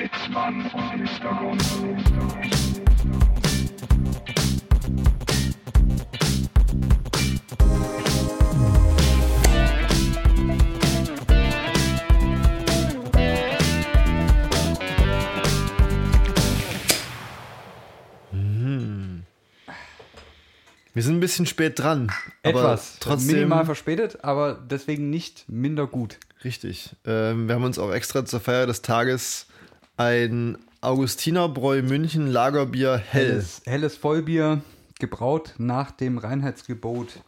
Sitzmann vom Hintergrund. Wir sind ein bisschen spät dran. Etwas. Aber trotzdem. Minimal verspätet, aber deswegen nicht minder gut. Richtig. Ähm, wir haben uns auch extra zur Feier des Tages ein Augustinerbräu München Lagerbier hell. Helles, helles Vollbier, gebraut nach dem Reinheitsgebot.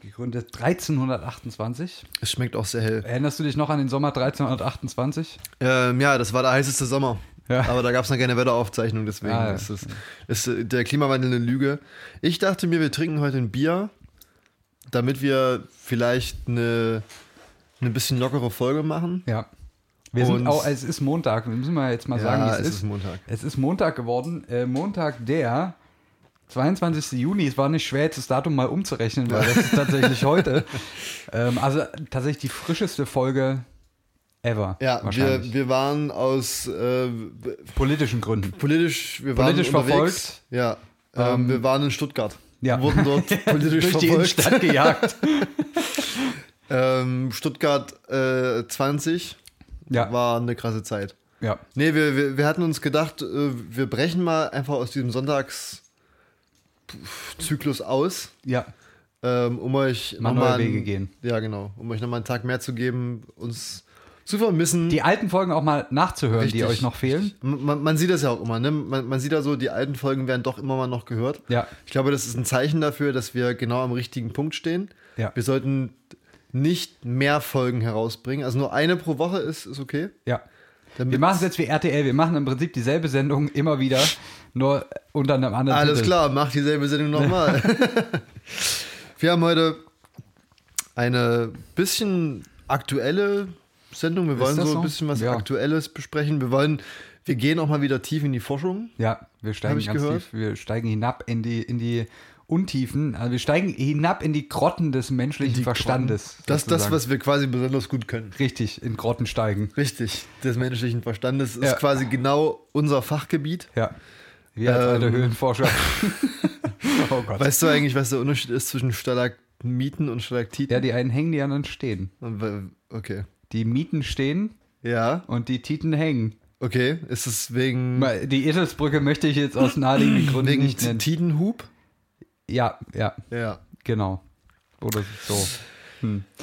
Gegründet 1328. Es schmeckt auch sehr hell. Erinnerst du dich noch an den Sommer 1328? Ähm, ja, das war der heißeste Sommer. Ja. Aber da gab es noch keine Wetteraufzeichnung, deswegen Ah, ja. ist, es, ist äh, der Klimawandel eine Lüge. Ich dachte mir, wir trinken heute ein Bier, damit wir vielleicht eine, eine bisschen lockere Folge machen. Ja. Wir sind auch, es ist Montag, wir müssen mal jetzt mal sagen, wie es, es ist. ist Montag. Es ist Montag geworden. Äh, Montag der 22. Juni. Es war nicht schwer, jetzt das Datum mal umzurechnen, weil das ist tatsächlich heute. Ähm, also tatsächlich die frischeste Folge ever. Ja, wir, wir waren aus äh, politischen Gründen. politisch, wir Politisch waren unterwegs. verfolgt. Ja, ähm, wir waren in Stuttgart. Ja. Wurden dort politisch Durch die verfolgt. Innenstadt gejagt. Ähm, Stuttgart äh, 20 ja, war eine krasse Zeit. ja. Nee, wir, wir, wir hatten uns gedacht, äh, wir brechen mal einfach aus diesem Sonntagszyklus aus, Ja, ähm, um euch Mal nochmal neue einen- Wege gehen. Ja, genau, um euch nochmal einen Tag mehr zu geben, uns zu vermissen. die alten Folgen auch mal nachzuhören, die Richtig, euch noch fehlen. Man, man sieht das ja auch immer, ne? Man, man sieht ja so, die alten Folgen werden doch immer mal noch gehört. Ja. Ich glaube, das ist ein Zeichen dafür, dass wir genau am richtigen Punkt stehen. Ja. Wir sollten nicht mehr Folgen herausbringen. Also nur eine pro Woche ist, ist okay. Ja. Damit- Wir machen es jetzt wie RTL. Wir machen im Prinzip dieselbe Sendung immer wieder, nur unter einem anderen Alles Titel. klar, mach dieselbe Sendung nochmal. wir haben heute eine bisschen aktuelle Sendung. Wir wollen so so? ein bisschen was Ja. Aktuelles besprechen. Wir wollen, wir gehen auch mal wieder tief in die Forschung. Ja, wir steigen ganz gehört. tief. Wir steigen hinab in die, in die Untiefen. Also wir steigen hinab in die Grotten des menschlichen Verstandes. Das ist das, was wir quasi besonders gut können. Richtig, in Grotten steigen. Richtig, des menschlichen Verstandes ist Ja. quasi genau unser Fachgebiet. Ja. Wir als Ähm. alte Höhlenforscher. oh Gott. Weißt du eigentlich, was der Unterschied ist zwischen Stalagmiten und Stalaktiten? Ja, die einen hängen, die anderen stehen. Okay. Die Mieten stehen Ja, und die Titen hängen. okay. Ist es wegen, Die Eselsbrücke möchte ich jetzt aus naheliegenden Gründen wegen nicht nennen. Tidenhub? Ja, ja, Ja. genau. Oder so.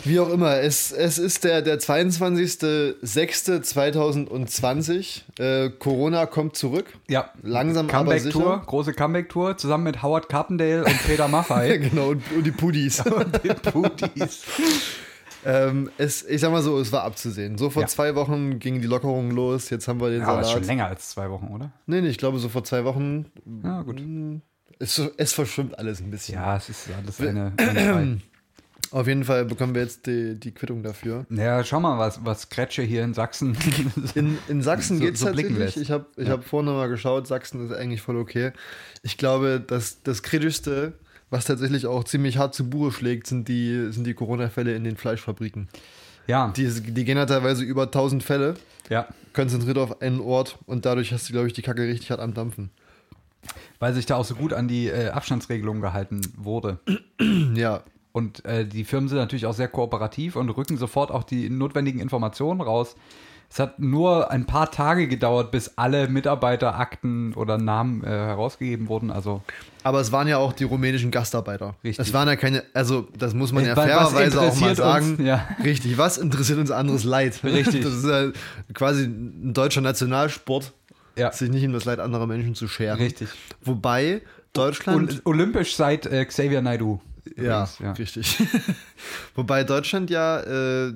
Wie auch immer, es, es ist der, der 22.06.2020. Äh, Corona kommt zurück. Ja. Langsam aber Comeback-Tour, sicher. große Comeback-Tour, zusammen mit Howard Carpendale und Peter Maffay. genau, und, und die Pudis. und den Pudis. ähm, es, ich sag mal so, es war abzusehen. So vor Ja. zwei Wochen gingen die Lockerungen los. Jetzt haben wir den Ja, aber ist schon Salat. länger als zwei Wochen, oder? Nee, nee, ich glaube, so vor zwei Wochen. Ja, gut. Es, es verschwimmt alles ein bisschen. Ja, es ist alles eine. eine Auf jeden Fall bekommen wir jetzt die, die Quittung dafür. ja, schau mal, was, was Kretsche hier in Sachsen. In, in Sachsen So- geht es so tatsächlich. lässt. Ich habe ich Ja. hab vorhin noch mal geschaut, Sachsen ist eigentlich voll okay. Ich glaube, dass das Kritischste, was tatsächlich auch ziemlich hart zu Buche schlägt, sind die, sind die Corona-Fälle in den Fleischfabriken. ja, Die, die gehen ja teilweise über 1000 Fälle, ja. konzentriert auf einen Ort und dadurch hast du, glaube ich, die Kacke richtig hart am Dampfen. Weil sich da auch so gut an die äh, Abstandsregelung gehalten wurde. Ja, Und äh, die Firmen sind natürlich auch sehr kooperativ und rücken sofort auch die notwendigen Informationen raus. Es hat nur ein paar Tage gedauert, bis alle Mitarbeiterakten oder Namen äh, herausgegeben wurden. Also aber es waren ja auch die rumänischen Gastarbeiter. Richtig. Es waren ja keine, also das muss man ja was fairerweise auch mal sagen. uns? Ja. Richtig, was interessiert uns anderes Leid? Richtig. Das ist ja quasi ein deutscher Nationalsport, ja, sich nicht um das Leid anderer Menschen zu scheren. richtig. Wobei Deutschland. Und olympisch seit äh, Xavier Naidoo. ja, ja. richtig. Wobei Deutschland ja äh, äh,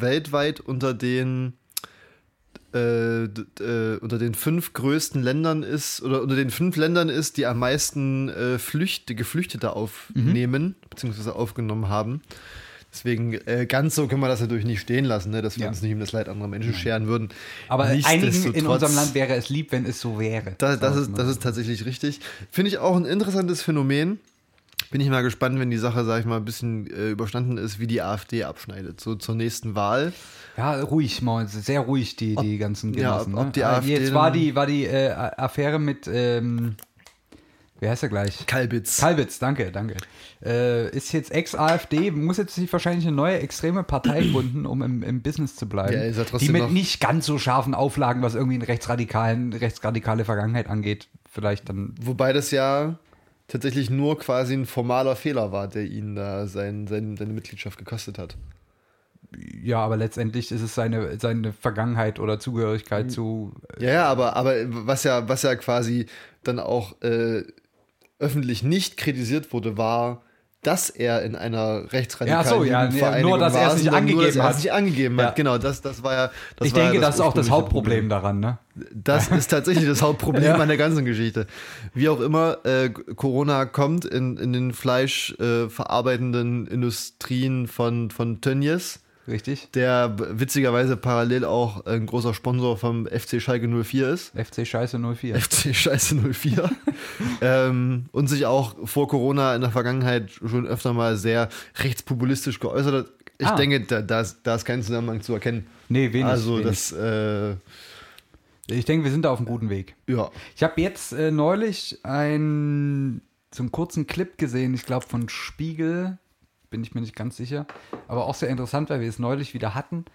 weltweit unter den äh, äh, unter den fünf größten Ländern ist oder unter den fünf Ländern ist, die am meisten äh, Flüchte, Geflüchtete aufnehmen beziehungsweise aufgenommen haben. Deswegen äh, ganz so können wir das natürlich nicht stehen lassen, ne, dass wir Ja. uns nicht um das Leid anderer Menschen scheren würden. Aber einigen in unserem Land wäre es lieb, wenn es so wäre. Da, das, ist, das ist tatsächlich richtig. Finde ich auch ein interessantes Phänomen. bin ich mal gespannt, wenn die Sache, sag ich mal, ein bisschen äh, überstanden ist, wie die AfD abschneidet. So zur nächsten Wahl. Ja, ruhig, mal, sehr ruhig, die, die ganzen ja, Genossen. ob- ob die ne? AfD Jetzt war die, war die äh, Affäre mit, ähm, wer heißt er gleich? Kalbitz. Kalbitz, danke, danke. Äh, ist jetzt Ex-AfD, muss jetzt sich wahrscheinlich eine neue extreme Partei gründen, um im, im Business zu bleiben. Ja, ist ja die trotzdem mit noch- nicht ganz so scharfen Auflagen, was irgendwie einen rechtsradikalen, rechtsradikale Vergangenheit angeht, vielleicht dann. Wobei das ja tatsächlich nur quasi ein formaler Fehler war, der ihn da sein, sein, seine Mitgliedschaft gekostet hat. Ja, aber letztendlich ist es seine, seine Vergangenheit oder Zugehörigkeit zu. Ja, ja, aber, aber was ja, was ja quasi dann auch äh, öffentlich nicht kritisiert wurde, war, dass er in einer rechtsradikalen Ja, so, ja, Jugendvereinigung nur, dass er es war, nicht sondern nur, dass angegeben er es hat. nicht angegeben Ja. hat. Genau, das, das war ja. Das ich war denke, ja das ist auch das Hauptproblem daran, ne? Das ist tatsächlich das Hauptproblem Ja. an der ganzen Geschichte. Wie auch immer, äh, Corona kommt in, in den fleischverarbeitenden äh, Industrien von, von Tönnies, Richtig? der witzigerweise parallel auch ein großer Sponsor vom FC Schalke 04 ist. FC Scheiße 04. FC Scheiße 04. ähm, und sich auch vor Corona in der Vergangenheit schon öfter mal sehr rechtspopulistisch geäußert hat. Ich Ah. denke, da, da, ist, da ist kein Zusammenhang zu erkennen. Nee, wenig. also, wenig. das, äh, Ich denke, wir sind da auf einem guten Weg. ja. Ich habe jetzt äh, neulich ein, so einen kurzen Clip gesehen, ich glaube von Spiegel, bin ich mir nicht ganz sicher, aber auch sehr interessant, weil wir es neulich wieder hatten.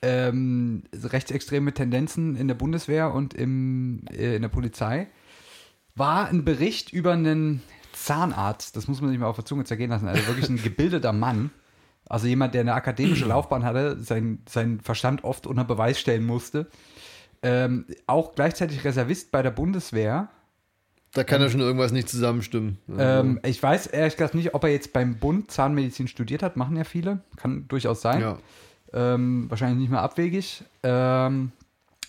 Ähm, rechtsextreme Tendenzen in der Bundeswehr und im, äh, in der Polizei. War ein Bericht über einen Zahnarzt, das muss man sich mal auf der Zunge zergehen lassen, also wirklich ein gebildeter Mann. Also jemand, der eine akademische Laufbahn hatte, sein, seinen Verstand oft unter Beweis stellen musste. Ähm, auch gleichzeitig Reservist bei der Bundeswehr. Da kann ja schon irgendwas nicht zusammenstimmen. Ähm, ich weiß ehrlich gesagt nicht, ob er jetzt beim Bund Zahnmedizin studiert hat. Machen ja viele. Kann durchaus sein. ja. Ähm, wahrscheinlich nicht mehr abwegig. Ähm,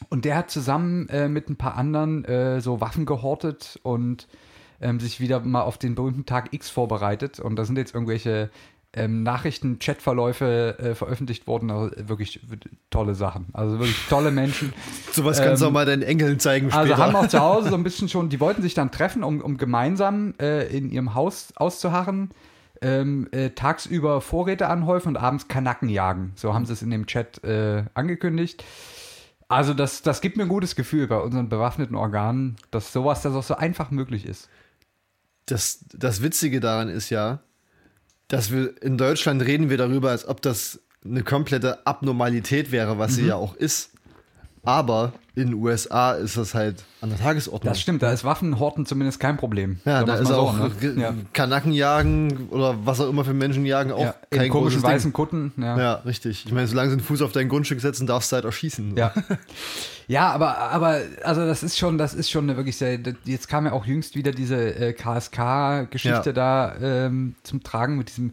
und der hat zusammen äh, mit ein paar anderen äh, so Waffen gehortet und ähm, sich wieder mal auf den berühmten Tag X vorbereitet. Und da sind jetzt irgendwelche ähm, Nachrichten, Chatverläufe äh, veröffentlicht worden. Also wirklich tolle Sachen. Also wirklich tolle Menschen. Sowas kannst du ähm, auch mal deinen Enkeln zeigen später. Also haben auch zu Hause so ein bisschen schon, die wollten sich dann treffen, um, um gemeinsam äh, in ihrem Haus auszuharren, ähm, äh, tagsüber Vorräte anhäufen und abends Kanacken jagen. So haben sie es in dem Chat äh, angekündigt. Also das, das gibt mir ein gutes Gefühl bei unseren bewaffneten Organen, dass sowas das auch so einfach möglich ist. das, das Witzige daran ist ja, dass wir in Deutschland reden wir darüber, als ob das eine komplette Abnormalität wäre, was Mhm. sie ja auch ist. Aber in den USA ist das halt an der Tagesordnung. Das stimmt, da ist Waffenhorten zumindest kein Problem. ja, da wir's ist auch ne? Ge- ja. Kanaken jagen oder was auch immer für Menschen jagen auch ja, kein in komischen weißen Kutten. Ding. Ja, richtig. Ich meine, solange sie einen Fuß auf dein Grundstück setzen, darfst du halt erschießen. Ja. Ja, aber, aber, also das ist schon, das ist schon eine wirklich sehr, jetzt kam ja auch jüngst wieder diese äh, KSK-Geschichte Ja. da ähm, zum Tragen mit diesem,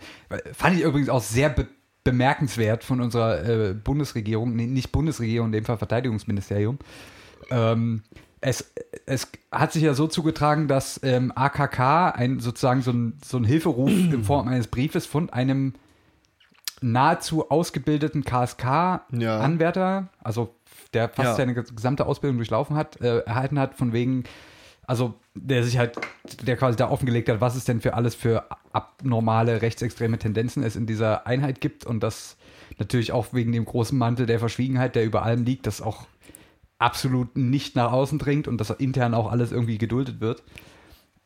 fand ich übrigens auch sehr be bemerkenswert von unserer äh, Bundesregierung, nee, nicht Bundesregierung, in dem Fall Verteidigungsministerium. Ähm, es, es hat sich ja so zugetragen, dass ähm, AKK ein, sozusagen so ein, so ein Hilferuf in Form eines Briefes von einem nahezu ausgebildeten KSK-Anwärter, also der fast Ja. seine gesamte Ausbildung durchlaufen hat, äh, erhalten hat, von wegen, also der sich halt, der quasi da offengelegt hat, was es denn für alles für abnormale rechtsextreme Tendenzen es in dieser Einheit gibt und das natürlich auch wegen dem großen Mantel der Verschwiegenheit, der über allem liegt, das auch absolut nicht nach außen dringt und dass intern auch alles irgendwie geduldet wird.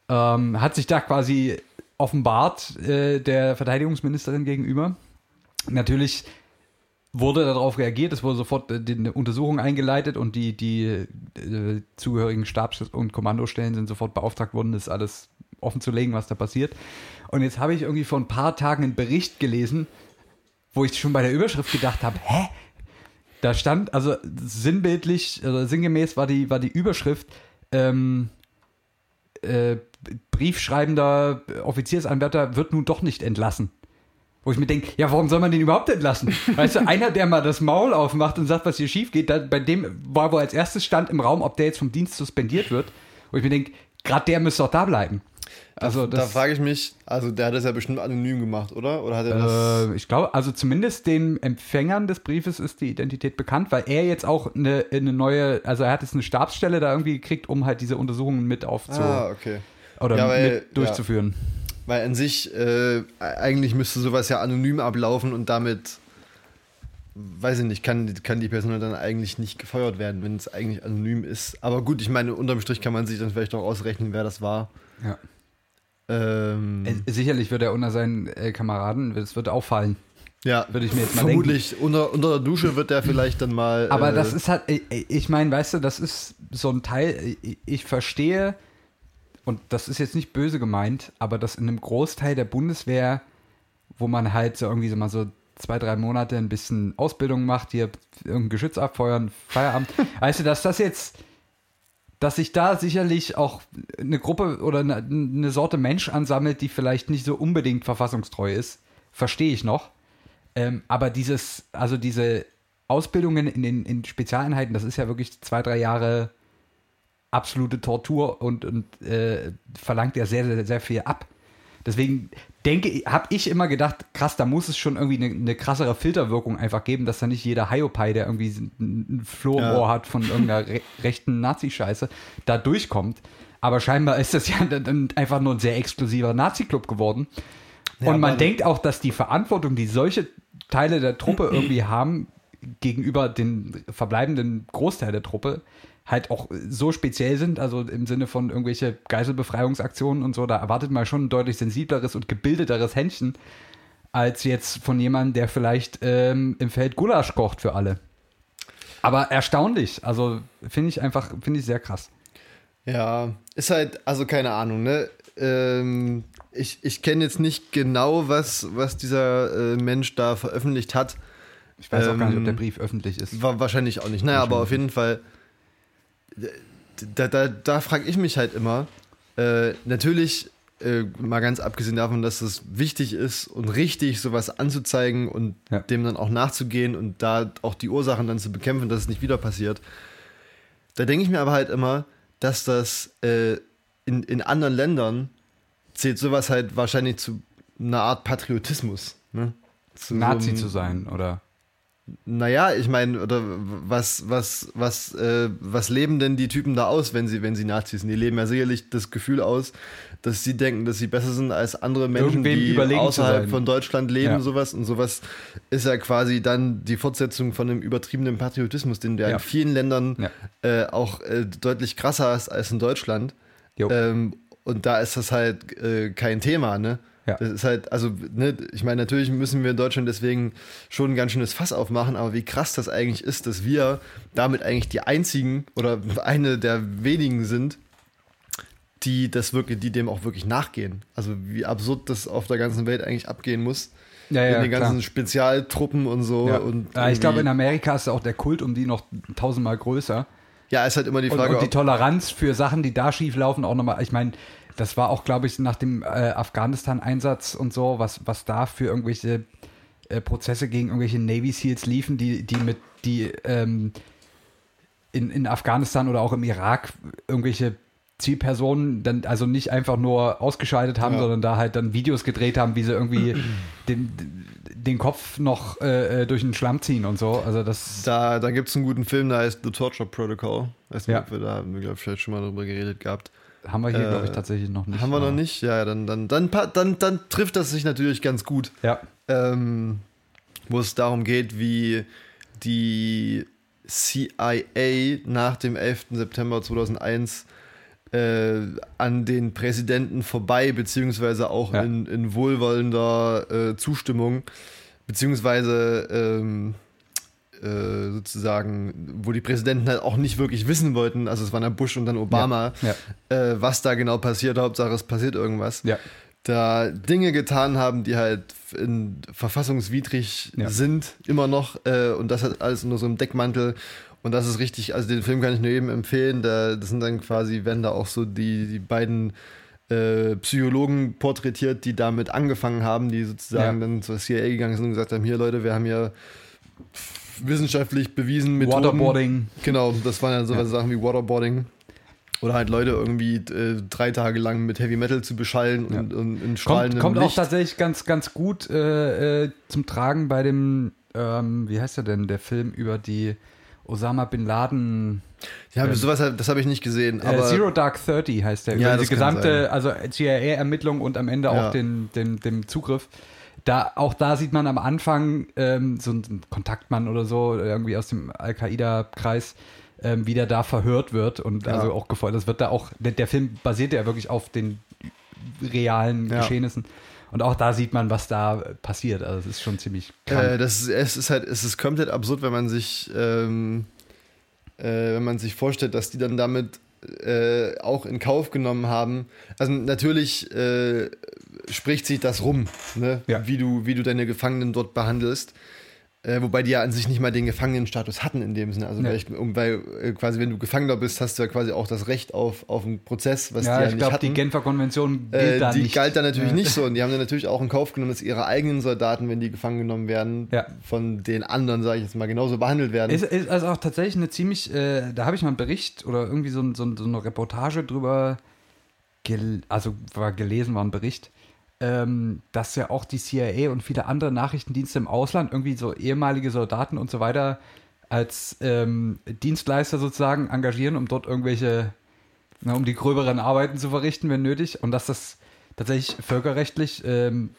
Ähm, hat sich da quasi offenbart äh, der Verteidigungsministerin gegenüber. Natürlich wurde darauf reagiert, es wurde sofort äh, eine Untersuchung eingeleitet und die, die äh, zugehörigen Stabs- und Kommandostellen sind sofort beauftragt worden, das alles offen zu legen, was da passiert. Und jetzt habe ich irgendwie vor ein paar Tagen einen Bericht gelesen, wo ich schon bei der Überschrift gedacht habe, hä? Da stand, also sinnbildlich, oder sinngemäß war die, war die Überschrift, ähm, äh, briefschreibender Offiziersanwärter wird nun doch nicht entlassen. Wo ich mir denke, ja, warum soll man den überhaupt entlassen? Weißt du, einer, der mal das Maul aufmacht und sagt, was hier schief geht, da, bei dem war wohl als erstes stand im Raum, ob der jetzt vom Dienst suspendiert wird. Wo ich mir denke, gerade der müsste doch da bleiben. Also da das, frage ich mich, also der hat das ja bestimmt anonym gemacht, oder? Oder hat er das. äh, ich glaube, also zumindest den Empfängern des Briefes ist die Identität bekannt, weil er jetzt auch eine, eine neue, also er hat jetzt eine Stabsstelle da irgendwie gekriegt, um halt diese Untersuchungen mit aufzu ah, okay. oder Ja, weil- mit durchzuführen. Weil an sich, äh, eigentlich müsste sowas ja anonym ablaufen und damit, weiß ich nicht, kann, kann die Person dann eigentlich nicht gefeuert werden, wenn es eigentlich anonym ist. Aber gut, ich meine, unterm Strich kann man sich dann vielleicht auch ausrechnen, wer das war. Ja. Ähm, Äh, Sicherlich wird er unter seinen äh, Kameraden, es wird auffallen. ja, würde ich mir jetzt mal vermutlich unter, unter der Dusche wird der vielleicht dann mal. Aber äh, das ist halt, ich- ich meine, weißt du, das ist so ein Teil, ich verstehe, und das ist jetzt nicht böse gemeint, aber dass in einem Großteil der Bundeswehr, wo man halt so irgendwie so mal so zwei, drei Monate ein bisschen Ausbildung macht, hier irgendein Geschütz abfeuern, Feierabend, weißt du, dass das jetzt, dass sich da sicherlich auch eine Gruppe oder eine, eine Sorte Mensch ansammelt, die vielleicht nicht so unbedingt verfassungstreu ist, verstehe ich noch. Ähm, aber dieses, also diese Ausbildungen in den in Spezialeinheiten, das ist ja wirklich zwei, drei Jahre absolute Tortur und, und äh, verlangt ja sehr, sehr, sehr viel ab. Deswegen denke, habe ich immer gedacht, krass, da muss es schon irgendwie eine, eine krassere Filterwirkung einfach geben, dass da nicht jeder Hiopai, der irgendwie ein Floh Ja. Hat von irgendeiner re rechten Nazi-Scheiße, da durchkommt. Aber scheinbar ist das ja dann einfach nur ein sehr exklusiver Nazi-Club geworden. Ja, und man denkt auch, dass die Verantwortung, die solche Teile der Truppe irgendwie haben, gegenüber den verbleibenden Großteil der Truppe, halt auch so speziell sind, also im Sinne von irgendwelche Geiselbefreiungsaktionen und so, da erwartet man schon ein deutlich sensibleres und gebildeteres Händchen, als jetzt von jemandem, der vielleicht ähm, im Feld Gulasch kocht für alle. Aber erstaunlich, also finde ich einfach, finde ich sehr krass. Ja, ist halt, also keine Ahnung, ne? Ähm, ich ich kenne jetzt nicht genau, was, was dieser äh, Mensch da veröffentlicht hat. Ich weiß auch gar nicht, ob Ähm, der Brief öffentlich ist. War wahrscheinlich auch nicht. Naja, aber auf jeden Fall, da, da, da frage ich mich halt immer, äh, natürlich, äh, mal ganz abgesehen davon, dass es wichtig ist und richtig, sowas anzuzeigen und Ja. dem dann auch nachzugehen und da auch die Ursachen dann zu bekämpfen, dass es nicht wieder passiert. Da denke ich mir aber halt immer, dass das äh, in, in anderen Ländern zählt sowas halt wahrscheinlich zu einer Art Patriotismus. Ne? Zu so Nazi einem- zu sein, oder? Naja, ich meine, oder was, was, was, äh, was leben denn die Typen da aus, wenn sie, wenn sie Nazis sind? Die leben ja sicherlich das Gefühl aus, dass sie denken, dass sie besser sind als andere Menschen, Irgendwem die außerhalb von Deutschland leben, Ja. sowas. Und sowas ist ja quasi dann die Fortsetzung von einem übertriebenen Patriotismus, den der Ja. in vielen Ländern Ja. äh, auch äh, deutlich krasser ist als in Deutschland. Ähm, und da ist das halt äh, kein Thema, ne? Ja. Das ist halt, also, ne, ich meine, natürlich müssen wir in Deutschland deswegen schon ein ganz schönes Fass aufmachen, aber wie krass das eigentlich ist, dass wir damit eigentlich die einzigen oder eine der wenigen sind, die das wirklich, die dem auch wirklich nachgehen. Also wie absurd das auf der ganzen Welt eigentlich abgehen muss. Ja, mit ja, den ganzen klar. Spezialtruppen und so. Ja. Und ich glaube, in Amerika ist auch der Kult um die noch tausendmal größer. ja, ist halt immer die Und, Frage, und die ob, Toleranz für Sachen, die da schief laufen, auch nochmal. Ich meine, das war auch, glaube ich, nach dem äh, Afghanistan-Einsatz und so, was, was da für irgendwelche äh, Prozesse gegen irgendwelche Navy Seals liefen, die, die mit, die ähm, in, in Afghanistan oder auch im Irak irgendwelche Zielpersonen dann also nicht einfach nur ausgeschaltet haben, Ja. sondern da halt dann Videos gedreht haben, wie sie irgendwie den, den Kopf noch äh, äh, durch den Schlamm ziehen und so. Also das da, da gibt es einen guten Film, der heißt The Torture Protocol. Weiß nicht, Ja. ob wir da, haben wir, glaube ich, vielleicht schon mal drüber geredet gehabt. Haben wir hier, äh, glaube ich, tatsächlich noch nicht. Haben wir noch nicht? Ja, dann, dann, dann, dann, dann trifft das sich natürlich ganz gut. Ja. ähm, wo es darum geht, wie die CIA nach dem 11. September 2001 äh, an den Präsidenten vorbei, beziehungsweise auch Ja. in, in wohlwollender äh, Zustimmung, beziehungsweise ähm, äh, sozusagen, wo die Präsidenten halt auch nicht wirklich wissen wollten, also es waren ja Bush und dann Obama, Ja. Äh, was da genau passiert, Hauptsache es passiert irgendwas Ja. da Dinge getan haben, die halt in, verfassungswidrig Ja. sind, immer noch. Äh, und das hat alles unter so einem Deckmantel. Und das ist richtig, also den Film kann ich nur jedem empfehlen. Da, das sind dann quasi, wenn da auch so die, die beiden äh, Psychologen porträtiert, die damit angefangen haben, die sozusagen Ja. dann zur CIA gegangen sind und gesagt haben, hier Leute, wir haben hier wissenschaftlich bewiesen Methoden. Waterboarding. Genau, das waren ja so Sachen wie Waterboarding. Oder halt Leute irgendwie äh, drei Tage lang mit Heavy Metal zu beschallen und, Ja. und in Kommt, strahlendem kommt auch Licht. tatsächlich ganz, ganz gut äh, äh, zum Tragen bei dem, ähm, wie heißt der denn, der Film über die Osama Bin Laden. Ja, ähm, sowas, das habe ich nicht gesehen. Äh, Zero Dark Thirty heißt der. Ja, Über die gesamte, also CIA-Ermittlung und am Ende ja. auch den, den, den Zugriff. Da, auch da sieht man am Anfang ähm, so einen Kontaktmann oder so, irgendwie aus dem Al-Qaida-Kreis, ähm, wie der da verhört wird und ja. also auch gefordert. Das wird da auch, der, der, Film basiert ja wirklich auf den realen ja. Geschehnissen. Und auch da sieht man, was da passiert. Also es ist schon ziemlich krank. Äh, das ist, es ist halt, es ist komplett absurd, wenn man sich, ähm, äh, wenn man sich vorstellt, dass die dann damit äh, auch in Kauf genommen haben. Also natürlich äh, spricht sich das rum, ne? ja. wie, du, wie du deine Gefangenen dort behandelst. Äh, wobei die ja an sich nicht mal den Gefangenenstatus hatten in dem Sinne. Also nee. weil, weil äh, quasi, wenn du Gefangener bist, hast du ja quasi auch das Recht auf, auf einen Prozess, was ja, die ja ich nicht glaub, Die Genfer Konvention gilt äh, da die nicht. galt da natürlich ja. nicht so. Und die haben dann natürlich auch in Kauf genommen, dass ihre eigenen Soldaten, wenn die gefangen genommen werden, ja. von den anderen, sage ich jetzt mal, genauso behandelt werden. Ist, ist also auch tatsächlich eine ziemlich, äh, da habe ich mal einen Bericht oder irgendwie so, so, so eine Reportage drüber, also war gelesen, war ein Bericht ähm, dass ja auch die CIA und viele andere Nachrichtendienste im Ausland irgendwie so ehemalige Soldaten und so weiter als ähm, Dienstleister sozusagen engagieren, um dort irgendwelche, na, um die gröberen Arbeiten zu verrichten, wenn nötig. Und dass das tatsächlich völkerrechtlich ähm,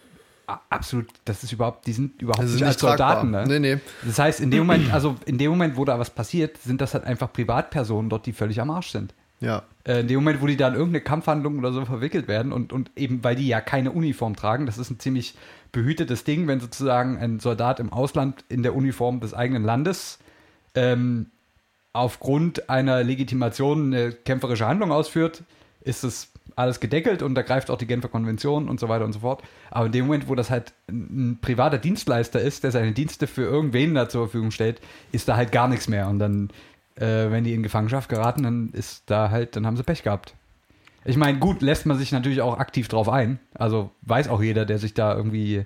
absolut, das ist überhaupt, die sind überhaupt nicht, nicht als Soldaten. Ne? Nee, nee. Das heißt, in dem Moment, also in dem Moment, wo da was passiert, sind das halt einfach Privatpersonen dort, die völlig am Arsch sind. Ja. Äh, in dem Moment, wo die da in irgendeine Kampfhandlung oder so verwickelt werden und, und eben, weil die ja keine Uniform tragen, das ist ein ziemlich behütetes Ding, wenn sozusagen ein Soldat im Ausland in der Uniform des eigenen Landes ähm, aufgrund einer Legitimation eine kämpferische Handlung ausführt, ist es alles gedeckelt und da greift auch die Genfer Konvention und so weiter und so fort. Aber in dem Moment, wo das halt ein privater Dienstleister ist, der seine Dienste für irgendwen da zur Verfügung stellt, ist da halt gar nichts mehr. Und dann äh, wenn die in Gefangenschaft geraten, dann ist da halt, dann haben sie Pech gehabt. Ich meine, gut, lässt man sich natürlich auch aktiv drauf ein. Also weiß auch jeder, der sich da irgendwie.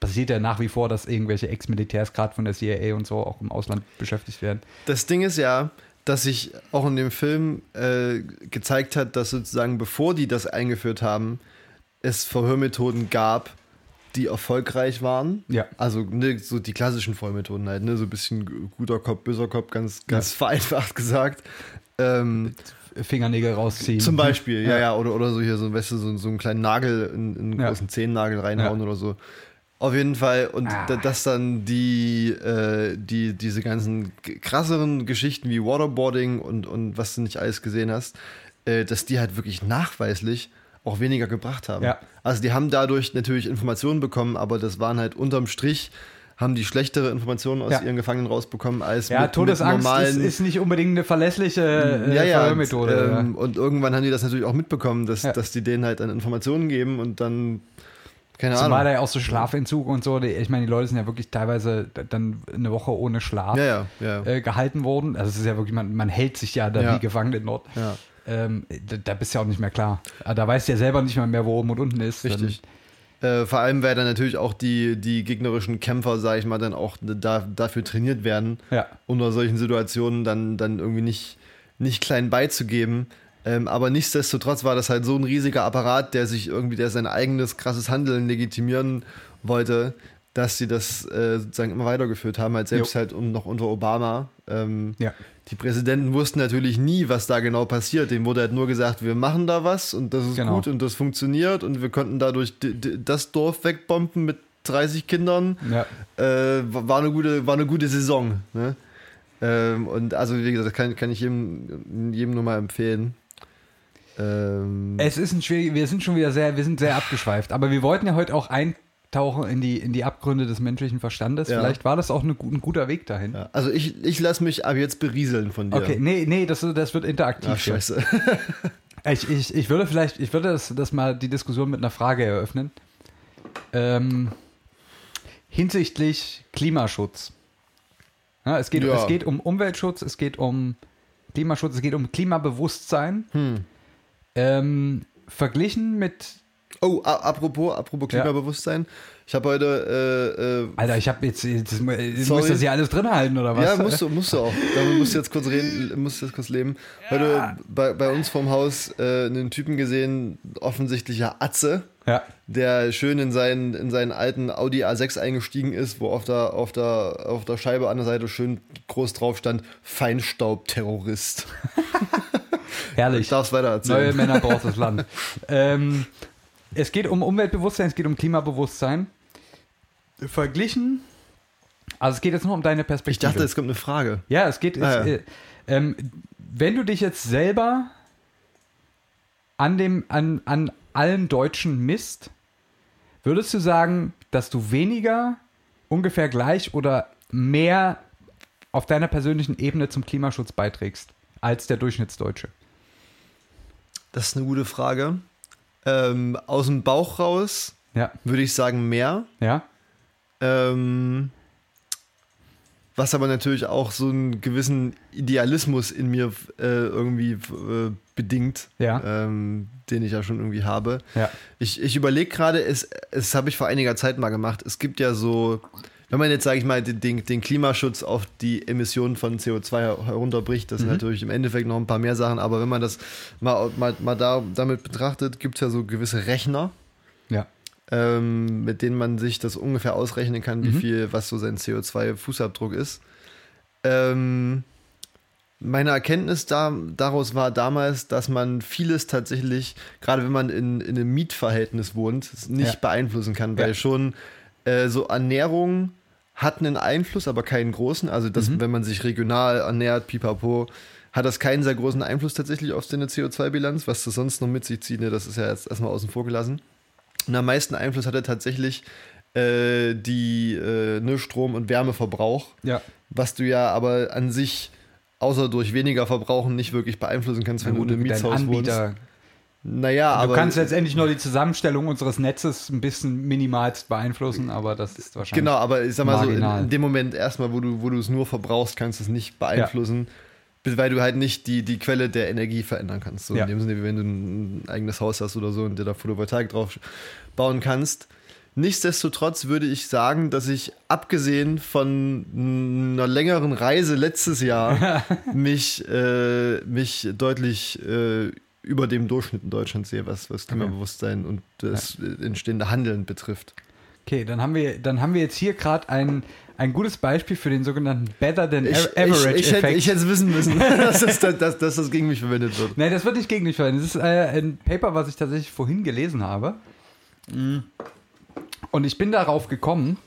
Passiert ja nach wie vor, dass irgendwelche Ex-Militärs gerade von der CIA und so auch im Ausland beschäftigt werden. Das Ding ist ja, dass sich auch in dem Film äh, gezeigt hat, dass sozusagen bevor die das eingeführt haben, es Verhörmethoden gab, die erfolgreich waren. Ja. Also ne, so die klassischen Vollmethoden halt, ne? so ein bisschen guter Kopf, böser Kopf, ganz, ganz ja. vereinfacht gesagt. Ähm, Fingernägel rausziehen. Zum Beispiel, ja, ja, oder, oder so hier so, weißt du, so, so einen kleinen Nagel in, in einen ja. großen Zehennagel reinhauen oder so. Auf jeden Fall. Und ah. dass dann die, äh, die, diese ganzen krasseren Geschichten wie Waterboarding und, und was du nicht alles gesehen hast, äh, dass die halt wirklich nachweislich auch weniger gebracht haben. Ja. Also die haben dadurch natürlich Informationen bekommen, aber das waren halt unterm Strich haben die schlechtere Informationen aus ja. ihren Gefangenen rausbekommen als ja, mit, Todesangst mit normalen, ist, ist, nicht unbedingt eine verlässliche äh, ja, ja, Verhörmethode. Ähm, und irgendwann haben die das natürlich auch mitbekommen, dass, ja. dass die denen halt dann Informationen geben und dann keine Zumal Ahnung. da ja auch so Schlafentzug und so. Ich meine, die Leute sind ja wirklich teilweise dann eine Woche ohne Schlaf ja, ja, äh, gehalten worden. Also es ist ja wirklich, man, man hält sich ja da wie gefangen in Nord. Ähm, da, da, bist du ja auch nicht mehr klar. Ah, da weißt du ja selber nicht mehr, mehr wo oben und unten ist. Richtig. Äh, vor allem, weil dann natürlich auch die, die gegnerischen Kämpfer, sag ich mal, dann auch da, dafür trainiert werden, ja. unter solchen Situationen dann, dann irgendwie nicht, nicht klein beizugeben. Ähm, aber nichtsdestotrotz war das halt so ein riesiger Apparat, der sich irgendwie, der sein eigenes krasses Handeln legitimieren wollte, dass sie das äh, sozusagen immer weitergeführt haben, halt selbst jo. halt noch unter Obama. Ähm, ja die Präsidenten wussten natürlich nie, was da genau passiert. Dem wurde halt nur gesagt, wir machen da was und das ist genau. gut und das funktioniert und wir konnten dadurch das Dorf wegbomben mit 30 Kindern. Ja. Äh, war, eine gute, war eine gute Saison. Ne? Ähm, und also, wie gesagt, das kann, kann ich jedem, jedem nur mal empfehlen. Ähm, es ist ein schwierig, wir sind schon wieder sehr, wir sind sehr abgeschweift, aber wir wollten ja heute auch ein tauchen in die, in die Abgründe des menschlichen Verstandes. Ja. Vielleicht war das auch eine, ein guter Weg dahin. Ja. Also ich, ich lasse mich ab jetzt berieseln von dir. Okay, nee, nee, das, das wird interaktiv. Ach, scheiße. ich, ich, ich würde vielleicht, ich würde das, das mal die Diskussion mit einer Frage eröffnen. Ähm, hinsichtlich Klimaschutz. Ja, es, geht, ja. es geht um Umweltschutz, es geht um Klimaschutz, es geht um Klimabewusstsein. Hm. Ähm, verglichen mit Oh, apropos, apropos Ja. Klimabewusstsein. Ich habe heute. Äh, äh, Alter, ich habe jetzt, jetzt das, muss Sorry. das hier alles drin halten, oder was? ja, musst du, musst du auch. Damit musst du jetzt kurz reden, musst du jetzt kurz leben. Heute bei, bei uns vorm Haus äh, einen Typen gesehen, offensichtlicher Atze, Ja. der schön in seinen, in seinen alten Audi A6 eingestiegen ist, wo auf der, auf der, auf der Scheibe an der Seite schön groß drauf stand: Feinstaubterrorist. Herrlich. Ich darf es weiter Neue erzählen. Männer braucht das Land. ähm, es geht um Umweltbewusstsein, es geht um Klimabewusstsein. Verglichen, also es geht jetzt nur um deine Ich Perspektive. dachte, es kommt eine Frage. ja, es geht, Ah, es, ja. äh, ähm, wenn du dich jetzt selber an, dem, an, an allen Deutschen misst, würdest du sagen, dass du weniger, ungefähr gleich oder mehr auf deiner persönlichen Ebene zum Klimaschutz beiträgst als der Durchschnittsdeutsche? Das ist eine gute Frage. Ähm, aus dem Bauch raus Ja, würde ich sagen mehr. ja, Ähm, was aber natürlich auch so einen gewissen Idealismus in mir äh, irgendwie äh, bedingt, Ja. ähm, den ich ja schon irgendwie habe. ja. Ich, ich überlege gerade, es, es habe ich vor einiger Zeit mal gemacht, es gibt ja so, wenn man jetzt, sage ich mal, den, den- Klimaschutz auf die Emissionen von CO2 her- herunterbricht, das sind natürlich im Endeffekt noch ein paar mehr Sachen, aber wenn man das mal, mal, mal da, damit betrachtet, gibt es ja so gewisse Rechner, Ja. ähm, mit denen man sich das ungefähr ausrechnen kann, wie Mhm. viel, was so sein CO2-Fußabdruck ist. Ähm, meine Erkenntnis da, daraus war damals, dass man vieles tatsächlich, gerade wenn man in, in einem Mietverhältnis wohnt, nicht Ja. beeinflussen kann, weil Ja. schon äh, so Ernährung hat einen Einfluss, aber keinen großen. Also, dass, Mhm. wenn man sich regional ernährt, pipapo, hat das keinen sehr großen Einfluss tatsächlich auf seine CO2-Bilanz. Was das sonst noch mit sich zieht, ne, das ist ja jetzt erstmal außen vor gelassen. Und am meisten Einfluss hatte tatsächlich äh, die äh, ne, Strom- und Wärmeverbrauch, Ja. was du ja aber an sich außer durch weniger Verbrauchen nicht wirklich beeinflussen kannst, wenn du in einem Mietshaus wohnst. Naja, Du aber kannst letztendlich nur die Zusammenstellung unseres Netzes ein bisschen minimalst beeinflussen, aber das ist wahrscheinlich. Genau, aber ich sag mal so, in, Marginal. dem Moment erstmal, wo du, wo du es nur verbrauchst, kannst du es nicht beeinflussen, bis- weil du halt nicht die, die Quelle der Energie verändern kannst. So Ja. in dem Sinne, wie wenn du ein eigenes Haus hast oder so und dir da Photovoltaik drauf bauen kannst. Nichtsdestotrotz würde ich sagen, dass ich abgesehen von einer längeren Reise letztes Jahr mich, äh, mich deutlich äh, über dem Durchschnitt in Deutschland sehe, was, was Klimabewusstsein und das äh, entstehende Handeln betrifft. Okay, dann haben wir, dann haben wir jetzt hier gerade ein, ein gutes Beispiel für den sogenannten Better than Ich, Average ich, ich, hätte, Effekt. ich hätte es wissen müssen, dass, das, dass, dass, das gegen mich verwendet wird. Nein, das wird nicht gegen dich verwendet. Das ist äh, ein Paper, was ich tatsächlich vorhin gelesen habe. Und ich bin darauf gekommen,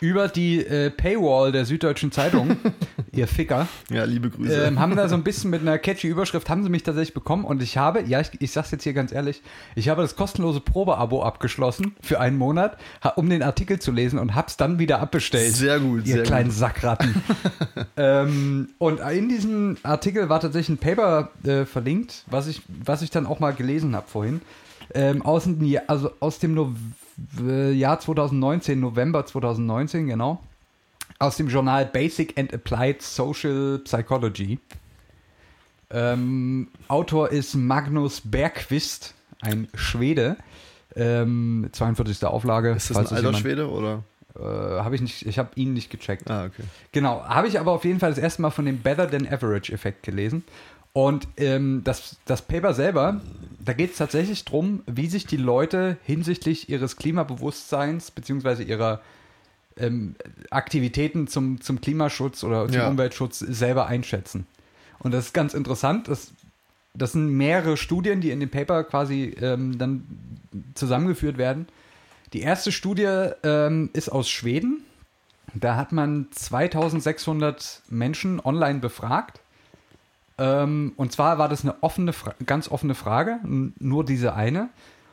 über die äh, Paywall der Süddeutschen Zeitung, ihr Ficker, Ja, liebe Grüße. ähm, haben da so ein bisschen mit einer catchy Überschrift, haben sie mich tatsächlich bekommen und ich habe, ja, ich, ich sag's jetzt hier ganz ehrlich, ich habe das kostenlose Probeabo abgeschlossen für einen Monat, um den Artikel zu lesen und hab's dann wieder abbestellt. Sehr gut, Ihr sehr kleinen gut. Sackratten. ähm, und in diesem Artikel war tatsächlich ein Paper äh, verlinkt, was ich, was ich dann auch mal gelesen habe vorhin. Ähm, aus, also aus dem Nov äh, Jahr 2019, November 2019, genau. Aus dem Journal Basic and Applied Social Psychology. Ähm, Autor ist Magnus Bergqvist, ein Schwede. Ähm, 42. Auflage. ist das ein alter jemand- Schwede oder? Äh, habe ich nicht, ich habe ihn nicht gecheckt. Ah, okay. Genau, habe ich aber auf jeden Fall das erste Mal von dem Better Than Average Effekt gelesen. Und ähm, das, das Paper selber, da geht es tatsächlich darum, wie sich die Leute hinsichtlich ihres Klimabewusstseins beziehungsweise ihrer ähm, Aktivitäten zum, zum Klimaschutz oder zum Ja. Umweltschutz selber einschätzen. Und das ist ganz interessant. Das, das sind mehrere Studien, die in dem Paper quasi ähm, dann zusammengeführt werden. Die erste Studie ähm, ist aus Schweden. Da hat man 2600 Menschen online befragt. Ähm, und zwar war das eine offene, Fra ganz offene Frage, nur diese eine.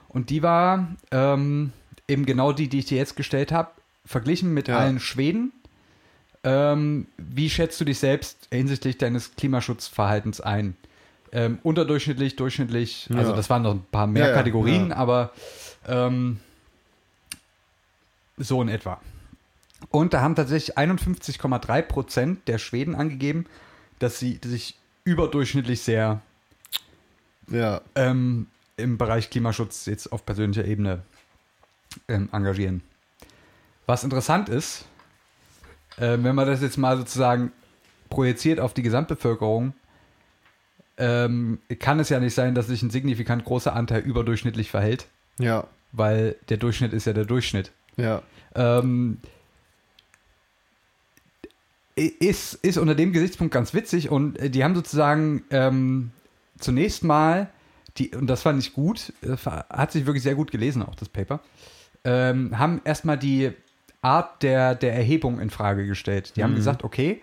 Und die war ähm, eben genau die, die ich dir jetzt gestellt habe, verglichen mit Ja. allen Schweden. Ähm, wie schätzt du dich selbst hinsichtlich deines Klimaschutzverhaltens ein? Ähm, unterdurchschnittlich, durchschnittlich, also Ja. das waren noch ein paar mehr Ja, Kategorien, aber ähm, so in etwa. Und da haben tatsächlich 51,3 Prozent der Schweden angegeben, dass sie sich überdurchschnittlich sehr Ja, ähm, im Bereich Klimaschutz jetzt auf persönlicher Ebene ähm, engagieren. Was interessant ist, äh, wenn man das jetzt mal sozusagen projiziert auf die Gesamtbevölkerung, ähm, kann es ja nicht sein, dass sich ein signifikant großer Anteil überdurchschnittlich verhält, Ja, weil der Durchschnitt ist ja der Durchschnitt. ja. Ähm, ist, ist unter dem Gesichtspunkt ganz witzig und äh, die haben sozusagen ähm, zunächst mal, die, und das fand ich gut, war- hat sich wirklich sehr gut gelesen, auch das Paper, ähm, haben erstmal die Art der, der Erhebung in Frage gestellt. Die haben gesagt, okay,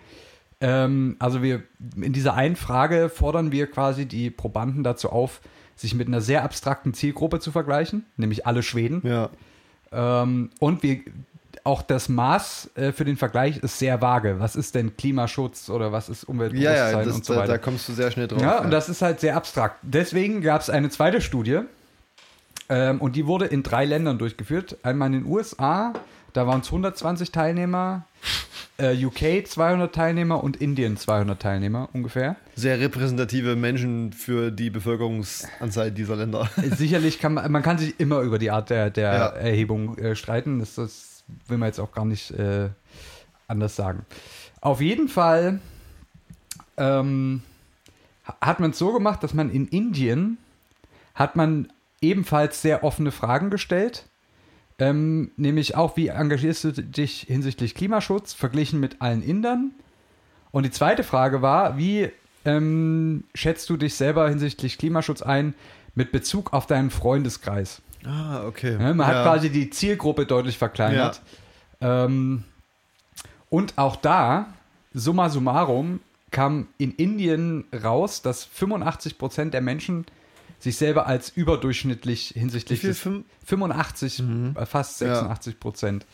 ähm, also wir in dieser einen Frage fordern wir quasi die Probanden dazu auf, sich mit einer sehr abstrakten Zielgruppe zu vergleichen, nämlich alle Schweden. Ja, Ähm, und wir, auch das Maß äh, für den Vergleich ist sehr vage. Was ist denn Klimaschutz oder was ist ja, Umweltbewusstsein ja das, und so da, weiter? da kommst du sehr schnell drauf. ja, und das ist halt sehr abstrakt. Deswegen gab es eine zweite Studie ähm, und die wurde in drei Ländern durchgeführt. Einmal in den USA, da waren es 120 Teilnehmer, äh, UK 200 Teilnehmer und Indien 200 Teilnehmer ungefähr. sehr repräsentative Menschen für die Bevölkerungsanzahl dieser Länder. Sicherlich kann man, man kann sich immer über die Art der, der Ja. Erhebung äh, streiten. Das, das will man jetzt auch gar nicht äh, anders sagen. Auf jeden Fall ähm, ha- hat man es so gemacht, dass man in Indien hat man ebenfalls sehr offene Fragen gestellt. Ähm, nämlich auch, wie engagierst du dich hinsichtlich Klimaschutz verglichen mit allen Indern? Und die zweite Frage war, wie ähm, schätzt du dich selber hinsichtlich Klimaschutz ein mit Bezug auf deinen Freundeskreis? Ah, okay. Ja, man ja. hat quasi die Zielgruppe deutlich verkleinert. Ähm, und auch da, summa summarum, kam in Indien raus, dass 85% der Menschen sich selber als überdurchschnittlich hinsichtlich viel? des Fünf? 85, äh, fast Ja. 86 Prozent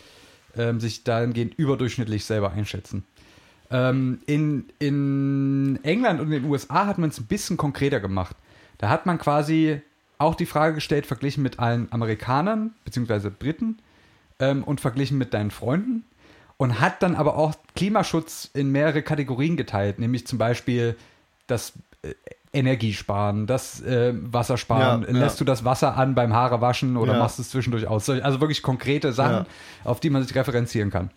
ähm, sich dahingehend überdurchschnittlich selber einschätzen. Ähm, in, in England und in den USA hat man es ein bisschen konkreter gemacht. Da hat man quasi auch die Frage gestellt, verglichen mit allen Amerikanern bzw. Briten ähm, und verglichen mit deinen Freunden und hat dann aber auch Klimaschutz in mehrere Kategorien geteilt, nämlich zum Beispiel das äh, Energiesparen, das äh, Wassersparen. Ja, Lässt ja. du das Wasser an beim Haarewaschen oder Ja. machst du es zwischendurch aus? Also wirklich konkrete Sachen, auf die man sich referenzieren kann.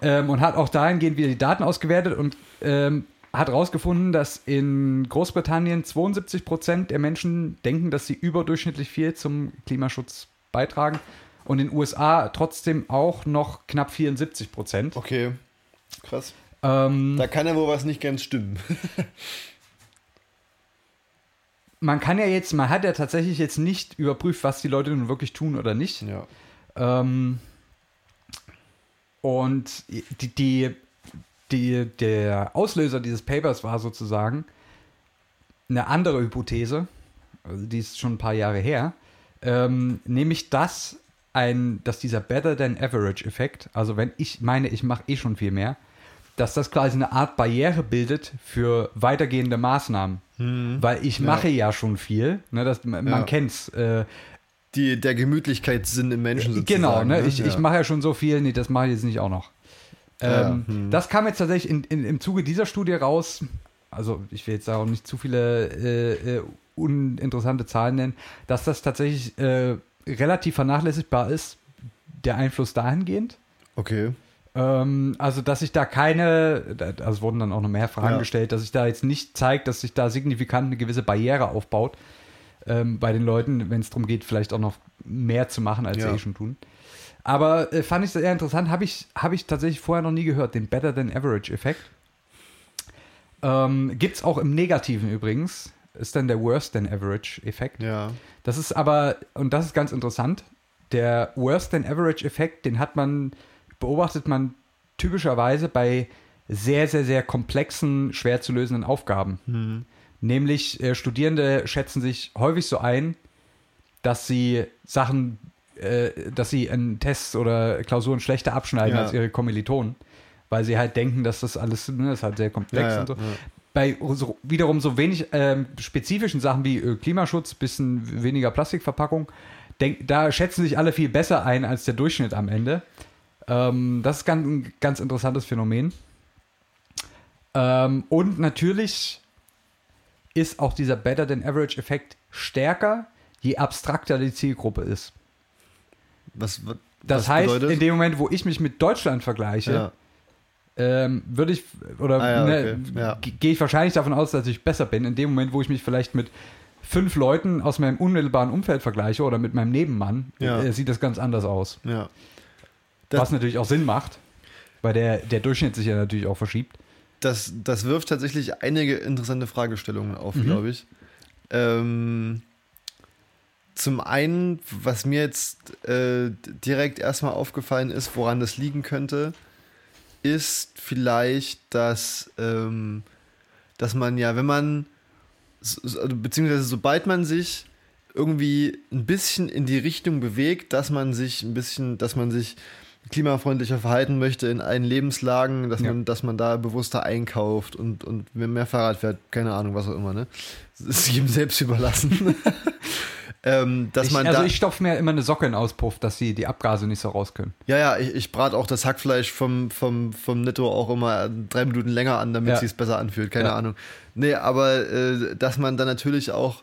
Ähm, und hat auch dahingehend wieder die Daten ausgewertet und ähm, hat herausgefunden, dass in Großbritannien 72 Prozent der Menschen denken, dass sie überdurchschnittlich viel zum Klimaschutz beitragen und in den USA trotzdem auch noch knapp 74 Prozent. Okay. Krass. Ähm, Da kann ja wohl was nicht ganz stimmen. man kann ja jetzt, man hat ja tatsächlich jetzt nicht überprüft, was die Leute nun wirklich tun oder nicht. ja. Ähm, und die, die, die, der Auslöser dieses Papers war sozusagen eine andere Hypothese, also die ist schon ein paar Jahre her, ähm, nämlich dass ein, dass dieser Better than Average Effekt, also wenn ich meine, ich mache eh schon viel mehr, dass das quasi eine Art Barriere bildet für weitergehende Maßnahmen. Weil ich mache ja, schon viel, ne, das, man Ja. kennt's. Äh, Die, der Gemütlichkeitssinn im Menschen sozusagen. Genau, ne? ich, Ja. ich mache ja schon so viel, nee, das mache ich jetzt nicht auch noch. Ja, Ähm, hm. Das kam jetzt tatsächlich in, in, im Zuge dieser Studie raus. Also, ich will jetzt auch nicht zu viele äh, äh, uninteressante Zahlen nennen, dass das tatsächlich äh, relativ vernachlässigbar ist, der Einfluss dahingehend. Okay. Ähm, also, dass sich da keine, also es wurden dann auch noch mehr Fragen Ja. gestellt, dass sich da jetzt nicht zeigt, dass sich da signifikant eine gewisse Barriere aufbaut ähm, bei den Leuten, wenn es darum geht, vielleicht auch noch mehr zu machen, als Ja. sie eh schon tun. Aber äh, fand ich sehr interessant, habe ich, hab ich tatsächlich vorher noch nie gehört, den Better Than Average Effekt. Ähm, Gibt es auch im Negativen übrigens, ist dann der Worse Than Average Effekt. Ja. Das ist aber, und das ist ganz interessant, der Worse than Average Effekt, den hat man, beobachtet man typischerweise bei sehr, sehr, sehr komplexen, schwer zu lösenden Aufgaben. Nämlich äh, Studierende schätzen sich häufig so ein, dass sie Sachen, dass sie in Tests oder Klausuren schlechter abschneiden Ja. als ihre Kommilitonen, weil sie halt denken, dass das alles, ne, das ist halt sehr komplex Ja, ja, und so bei so, wiederum so wenig ähm, spezifischen Sachen wie äh, Klimaschutz, bisschen weniger Plastikverpackung, denk, da schätzen sich alle viel besser ein als der Durchschnitt am Ende. Ähm, das ist ganz, ein ganz interessantes Phänomen. Ähm, und natürlich ist auch dieser Better than Average Effekt stärker, je abstrakter die Zielgruppe ist. Was, was Das heißt, bedeutet? in dem Moment, wo ich mich mit Deutschland vergleiche, ja. ähm, würde ich, oder Ah ja, ne, okay, ja. ge- gehe ich wahrscheinlich davon aus, dass ich besser bin. In dem Moment, wo ich mich vielleicht mit fünf Leuten aus meinem unmittelbaren Umfeld vergleiche oder mit meinem Nebenmann, äh, sieht das ganz anders aus. ja. Das- Was natürlich auch Sinn macht, weil der, der Durchschnitt sich ja natürlich auch verschiebt. Das, das wirft tatsächlich einige interessante Fragestellungen auf, Mhm. glaube ich. Ähm, zum einen, was mir jetzt äh, direkt erstmal aufgefallen ist, woran das liegen könnte, ist vielleicht, dass, ähm, dass man ja, wenn man, so- so- also beziehungsweise sobald man sich irgendwie ein bisschen in die Richtung bewegt, dass man sich ein bisschen, dass man sich klimafreundlicher verhalten möchte in allen Lebenslagen, dass, Ja. man, dass man da bewusster einkauft und, und mehr Fahrrad fährt, keine Ahnung, was auch immer, ne? Das ist jedem selbst überlassen. ähm, dass Ich, man also ich stopfe mir immer eine Socke in den Auspuff, dass die, die Abgase nicht so raus können. ja, ja, ich, ich brate auch das Hackfleisch vom, vom, vom Netto auch immer drei Minuten länger an, damit Ja. es sich besser anfühlt, keine Ja. Ahnung. Nee, aber äh, dass man dann natürlich auch,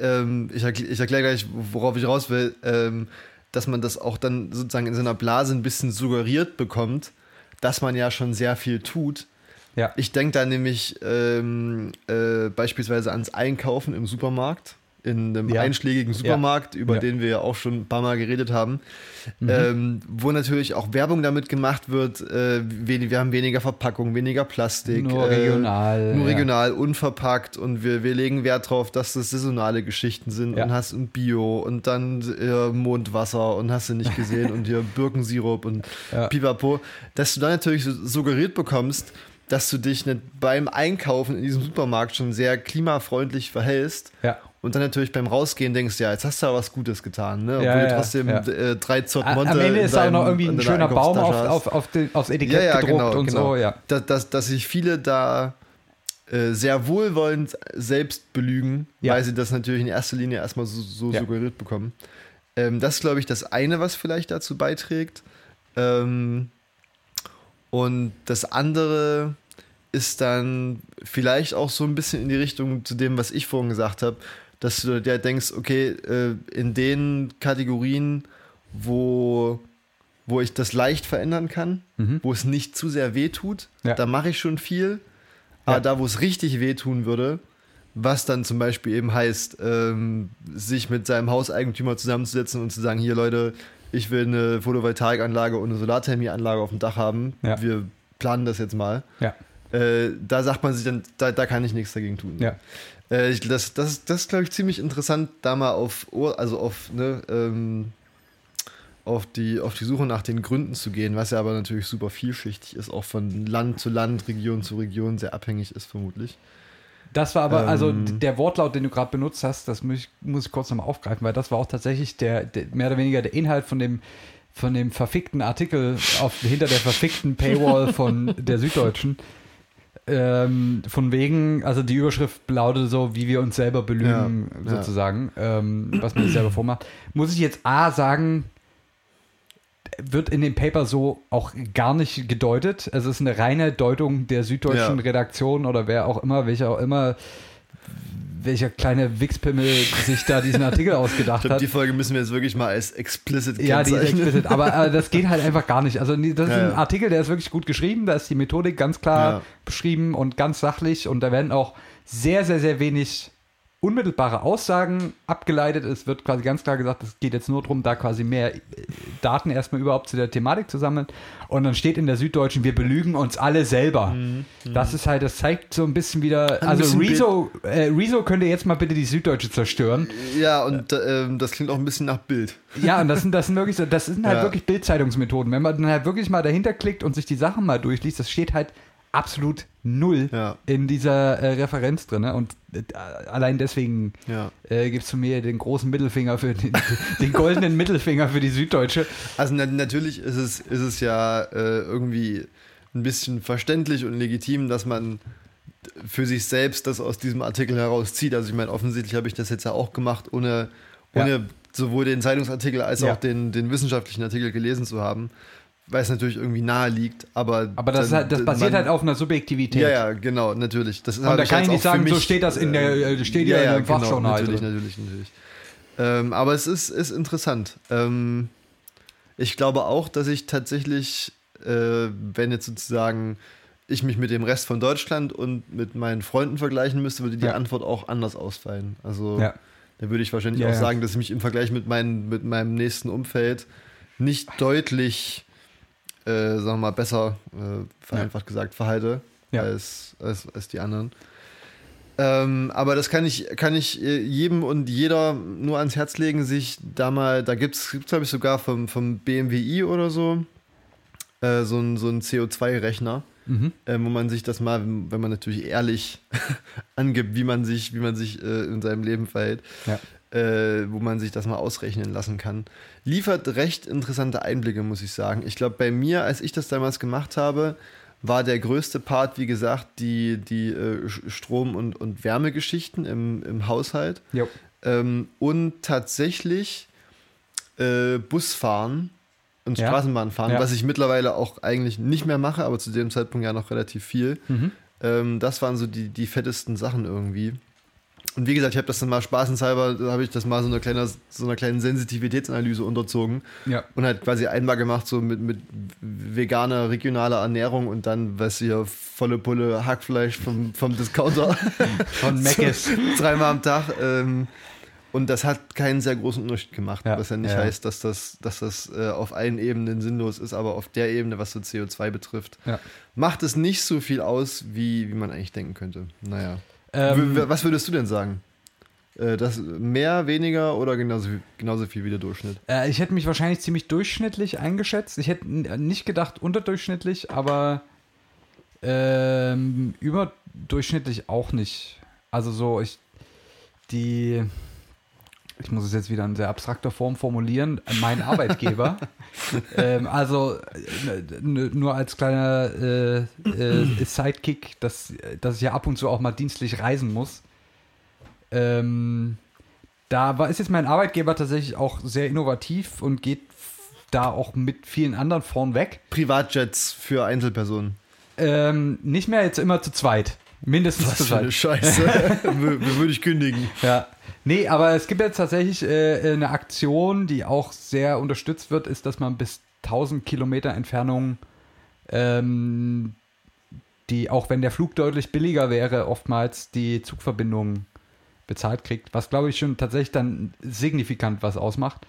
ähm, ich, erkl- ich erkläre gleich, worauf ich raus will, ähm, dass man das auch dann sozusagen in seiner Blase ein bisschen suggeriert bekommt, dass man ja schon sehr viel tut. Ja. Ich denke da nämlich ähm, äh, beispielsweise ans Einkaufen im Supermarkt, in einem Ja. einschlägigen Supermarkt, über Ja. den wir ja auch schon ein paar Mal geredet haben, ähm, wo natürlich auch Werbung damit gemacht wird, äh, wen- wir haben weniger Verpackung, weniger Plastik. Nur äh, regional. nur ja. regional, unverpackt und wir, wir legen Wert darauf, dass das saisonale Geschichten sind Ja. und hast ein Bio und dann äh, Mondwasser und hast du nicht gesehen und hier Birkensirup und Ja. Pipapo, dass du dann natürlich so suggeriert bekommst, dass du dich nicht beim Einkaufen in diesem Supermarkt schon sehr klimafreundlich verhältst Ja. und dann natürlich beim Rausgehen denkst, ja, jetzt hast du ja was Gutes getan, ne? Obwohl Ja, du ja, trotzdem ja. äh, drei Zott Monte Am Ende ist da auch deinem- noch irgendwie in ein schöner Baum auf, auf, auf den, aufs Etikett Ja, ja, gedruckt genau, und genau. so, ja. dass, dass, dass sich viele da äh, sehr wohlwollend selbst belügen, weil sie das natürlich in erster Linie erstmal so, so suggeriert bekommen. Ähm, das ist, glaube ich, das eine, was vielleicht dazu beiträgt. Ähm, und das andere ist dann vielleicht auch so ein bisschen in die Richtung zu dem, was ich vorhin gesagt habe, dass du dir denkst, okay, äh, in den Kategorien, wo, wo ich das leicht verändern kann, Mhm. wo es nicht zu sehr weh tut, Ja. da mache ich schon viel. Aber Ja. da, wo es richtig wehtun würde, was dann zum Beispiel eben heißt, ähm, sich mit seinem Hauseigentümer zusammenzusetzen und zu sagen, hier Leute, ich will eine Photovoltaikanlage und eine Solarthermieanlage auf dem Dach haben. Ja. Wir planen das jetzt mal. Ja. Äh, da sagt man sich dann, da, da kann ich nichts dagegen tun. Ja. Äh, ich, das, das, das ist, glaube ich, ziemlich interessant, da mal auf, Ohr- also auf, ne, ähm, auf, die, auf die Suche nach den Gründen zu gehen, was ja aber natürlich super vielschichtig ist, auch von Land zu Land, Region zu Region sehr abhängig ist, vermutlich. Das war aber, also Ähm. d- der Wortlaut, den du gerade benutzt hast, das muss ich, muss ich kurz nochmal aufgreifen, weil das war auch tatsächlich der, der mehr oder weniger der Inhalt von dem, von dem verfickten Artikel auf, hinter der verfickten Paywall von der Süddeutschen. Ähm, von wegen, also die Überschrift lautet so, wie wir uns selber belügen, Ja, ja. sozusagen, ähm, was man sich selber vormacht. Muss ich jetzt A sagen, wird in dem Paper so auch gar nicht gedeutet. Es ist eine reine Deutung der süddeutschen Ja. Redaktion oder wer auch immer, welcher auch immer, welcher kleine Wichspimmel sich da diesen Artikel Ich ausgedacht glaube, hat. die Folge müssen wir jetzt wirklich mal als explicit Ja, die ist explicit, aber äh, das geht halt einfach gar nicht. Also das ist Ja, ein. Artikel, der ist wirklich gut geschrieben, da ist die Methodik ganz klar Ja. beschrieben und ganz sachlich und da werden auch sehr, sehr, sehr wenig unmittelbare Aussagen abgeleitet. Es wird quasi ganz klar gesagt, es geht jetzt nur darum, da quasi mehr äh, Daten erstmal überhaupt zu der Thematik zu sammeln. Und dann steht in der Süddeutschen, wir belügen uns alle selber. Das ist halt, das zeigt so ein bisschen wieder, Ein also bisschen Rezo, äh, Rezo könnte jetzt mal bitte die Süddeutsche zerstören. Ja, und ähm, das klingt auch ein bisschen nach Bild. Ja, und das sind, das sind wirklich so, das sind halt Ja. wirklich Bildzeitungsmethoden. Wenn man dann halt wirklich mal dahinter klickt und sich die Sachen mal durchliest, das steht halt absolut null Ja. in dieser äh, Referenz drin. Ne? Und äh, allein deswegen Ja. äh, gibt es von mir den großen Mittelfinger für den, den goldenen Mittelfinger für die Süddeutsche. Also na, natürlich ist es, ist es ja äh, irgendwie ein bisschen verständlich und legitim, dass man für sich selbst das aus diesem Artikel herauszieht. Also ich meine, offensichtlich habe ich das jetzt ja auch gemacht, ohne, Ja. ohne sowohl den Zeitungsartikel als Ja. auch den, den wissenschaftlichen Artikel gelesen zu haben, weil es natürlich irgendwie nahe liegt. Aber, Aber das, dann- halt, das basiert man- halt auf einer Subjektivität. Ja, ja, genau, natürlich. Das Und da kann ich nicht sagen, so steht das in der- äh, steht ja in dem genau, Fachjournal Natürlich, drin. natürlich, natürlich. Ähm, aber es ist, ist interessant. Ähm, ich glaube auch, dass ich tatsächlich, äh, wenn jetzt sozusagen ich mich mit dem Rest von Deutschland und mit meinen Freunden vergleichen müsste, würde die Ja. Antwort auch anders ausfallen. Also Ja. da würde ich wahrscheinlich Ja, auch ja. sagen, dass ich mich im Vergleich mit, meinen, mit meinem nächsten Umfeld nicht deutlich, äh, sagen wir mal, besser, äh, vereinfacht gesagt, verhalte Ja. als, als, als die anderen. Ähm, aber das kann ich, kann ich äh, jedem und jeder nur ans Herz legen, sich da mal, da gibt es, glaube ich, sogar vom, vom BMWI oder so, äh, so ein, so ein CO2-Rechner, Mhm. äh, wo man sich das mal, wenn man natürlich ehrlich angibt, wie man sich, wie man sich äh, in seinem Leben verhält, Ja. Äh, wo man sich das mal ausrechnen lassen kann. Liefert recht interessante Einblicke, muss ich sagen. Ich glaube, bei mir, als ich das damals gemacht habe, war der größte Part, wie gesagt, die, die äh, Strom- und, und Wärmegeschichten im, im Haushalt. Ähm, und tatsächlich äh, Busfahren und Ja. Straßenbahnfahren, Ja. was ich mittlerweile auch eigentlich nicht mehr mache, aber zu dem Zeitpunkt ja noch relativ viel. Mhm. Ähm, das waren so die, die fettesten Sachen irgendwie. Und wie gesagt, ich habe das dann mal spaßenshalber, da habe ich das mal so einer, kleiner, so einer kleinen Sensitivitätsanalyse unterzogen Ja. und halt quasi einmal gemacht, so mit, mit veganer, regionaler Ernährung und dann, was hier, volle Pulle Hackfleisch vom, vom Discounter. Von Meckes. Dreimal am Tag. Ähm, und das hat keinen sehr großen Unterschied gemacht, Ja, was ja nicht ja. heißt, dass das, dass das äh, auf allen Ebenen sinnlos ist, aber auf der Ebene, was so CO2 betrifft, Ja. macht es nicht so viel aus, wie, wie man eigentlich denken könnte. Naja. Ähm, was würdest du denn sagen? Äh, das mehr, weniger oder genauso, genauso viel wie der Durchschnitt? Äh, ich hätte mich wahrscheinlich ziemlich durchschnittlich eingeschätzt. Ich hätte nicht gedacht unterdurchschnittlich, aber ähm, überdurchschnittlich auch nicht. Also so, ich die, ich muss es jetzt wieder in sehr abstrakter Form formulieren, mein Arbeitgeber. ähm, also äh, nur als kleiner äh, äh, Sidekick, dass, dass ich ja ab und zu auch mal dienstlich reisen muss. Ähm, da war, ist jetzt mein Arbeitgeber tatsächlich auch sehr innovativ und geht da auch mit vielen anderen vorn weg. Privatjets für Einzelpersonen. Ähm, nicht mehr jetzt immer zu zweit. Mindestens zu Was für eine zweit. Scheiße. Wür- Würde ich kündigen. Ja. Nee, aber es gibt jetzt tatsächlich äh, eine Aktion, die auch sehr unterstützt wird, ist, dass man bis 1000 Kilometer Entfernung, ähm, die, auch wenn der Flug deutlich billiger wäre, oftmals die Zugverbindung bezahlt kriegt, was glaube ich schon tatsächlich dann signifikant was ausmacht.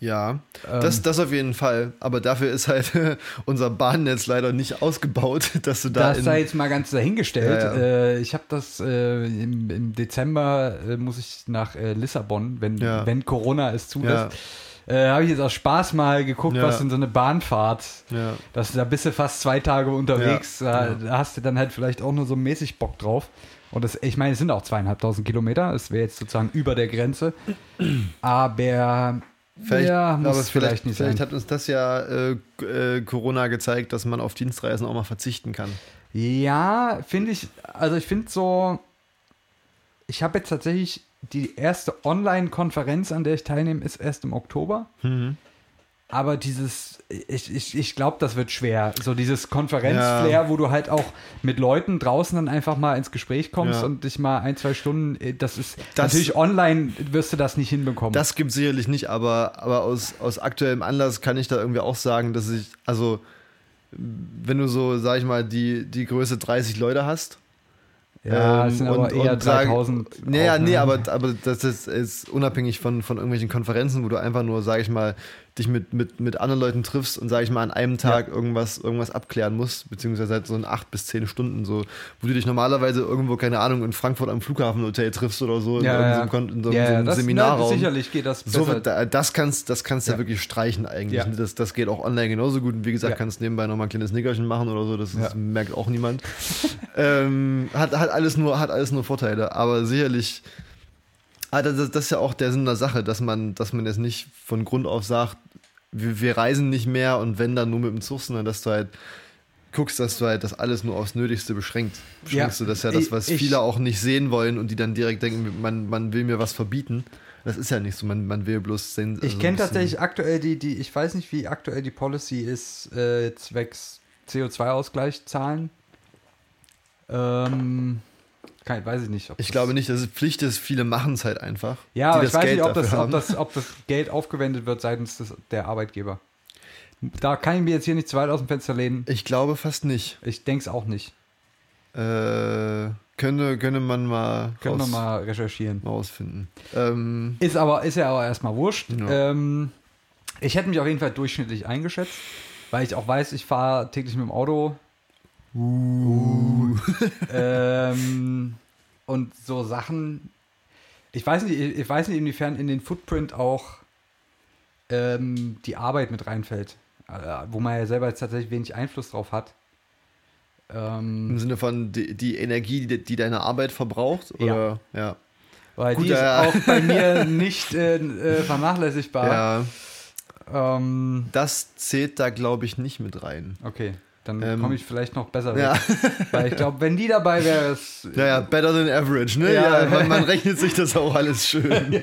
Ja, Ähm, das, das auf jeden Fall. Aber dafür ist halt unser Bahnnetz leider nicht ausgebaut, dass du da Das sei jetzt mal ganz dahingestellt. Ja, ja. Äh, ich habe das äh, im, im Dezember äh, muss ich nach äh, Lissabon, wenn, Ja. wenn Corona es zulässt. Äh, habe ich jetzt aus Spaß mal geguckt, was in so eine Bahnfahrt. ja. Das, da bist du fast zwei Tage unterwegs. Da, da hast du dann halt vielleicht auch nur so mäßig Bock drauf. Und das, ich meine, es sind auch zweieinhalbtausend Kilometer. Das wäre jetzt sozusagen über der Grenze. Aber Vielleicht, ja, muss aber vielleicht, nicht vielleicht sein. hat uns das ja äh, äh, Corona gezeigt, dass man auf Dienstreisen auch mal verzichten kann. Ja, finde ich, also ich finde so, ich habe jetzt tatsächlich die erste Online-Konferenz, an der ich teilnehme, ist erst im Oktober. Aber dieses, ich, ich, ich glaube, das wird schwer. So dieses Konferenzflair, Ja. wo du halt auch mit Leuten draußen dann einfach mal ins Gespräch kommst Ja. und dich mal ein, zwei Stunden, äh, das ist Das- natürlich online wirst du das nicht hinbekommen. Das gibt sicherlich nicht, aber, aber aus, aus aktuellem Anlass kann ich da irgendwie auch sagen, dass ich, also wenn du so, sag ich mal, die, die Größe 30 Leute hast. ja, ähm, es sind aber eher sag- 3000. Naja, nee, ne? aber, aber das ist, ist unabhängig von, von irgendwelchen Konferenzen, wo du einfach nur, sag ich mal, dich mit, mit, mit anderen Leuten triffst und, sag ich mal, an einem Tag irgendwas, irgendwas abklären musst, beziehungsweise halt so in acht bis zehn Stunden so, wo du dich normalerweise irgendwo, keine Ahnung, in Frankfurt am Flughafenhotel triffst oder so, in ja, ja. So, ja, so ja, einem das, Seminarraum. Na, sicherlich geht das So, besser. da- das kannst, das kannst du Ja. wirklich streichen eigentlich. Ja. Das, das geht auch online genauso gut. Und wie gesagt, Ja. kannst nebenbei noch mal ein kleines Nickerchen machen oder so. Das, das Ja. merkt auch niemand. ähm, hat, hat, alles nur, hat alles nur Vorteile. Aber sicherlich, ah, das, das ist ja auch der Sinn der Sache, dass man, dass man jetzt nicht von Grund auf sagt, wir, wir reisen nicht mehr und wenn dann nur mit dem Zug, sondern dass du halt guckst, dass du halt das alles nur aufs Nötigste beschränkt. Beschränkst Ja. du das ja das, was Ich- viele auch nicht sehen wollen und die dann direkt denken, man, man will mir was verbieten. Das ist ja nicht so, man, man will bloß sehen. Ich also kenne ein bisschen- tatsächlich aktuell die, die, ich weiß nicht, wie aktuell die Policy ist, äh, zwecks CO2-Ausgleich zahlen. Ähm, Kein, weiß ich nicht. Ich glaube nicht, dass es Pflicht ist. Viele machen es halt einfach. Ja, aber ich weiß Geld nicht, ob das, ob, das, ob das Geld aufgewendet wird seitens des, der Arbeitgeber. Da kann ich mir jetzt hier nicht zu weit aus dem Fenster lehnen. Ich glaube fast nicht. Ich denke es auch nicht. Äh, könnte, könnte man mal, wir raus- mal recherchieren. mal rausfinden. Ähm, Ist aber ist ja aber erstmal wurscht. Ja. Ähm, ich hätte mich auf jeden Fall durchschnittlich eingeschätzt, weil ich auch weiß, ich fahre täglich mit dem Auto. Uh. ähm, und so Sachen. Ich weiß nicht, ich weiß nicht, inwiefern in den Footprint auch ähm, die Arbeit mit reinfällt, äh, wo man ja selber jetzt tatsächlich wenig Einfluss drauf hat. Ähm, Im Sinne von die, die Energie, die, die deine Arbeit verbraucht? Ja. Oder? Ja. weil Gut, die ist ja. auch bei mir nicht äh, äh, vernachlässigbar. ja. Ähm, Das zählt da, glaube ich, nicht mit rein. Okay, dann Ähm, komme ich vielleicht noch besser Ja. weg. Weil ich glaube, wenn die dabei wäre, ist. Ja, ja, better than average, ne? Ja. Ja, man, man rechnet sich das auch alles schön.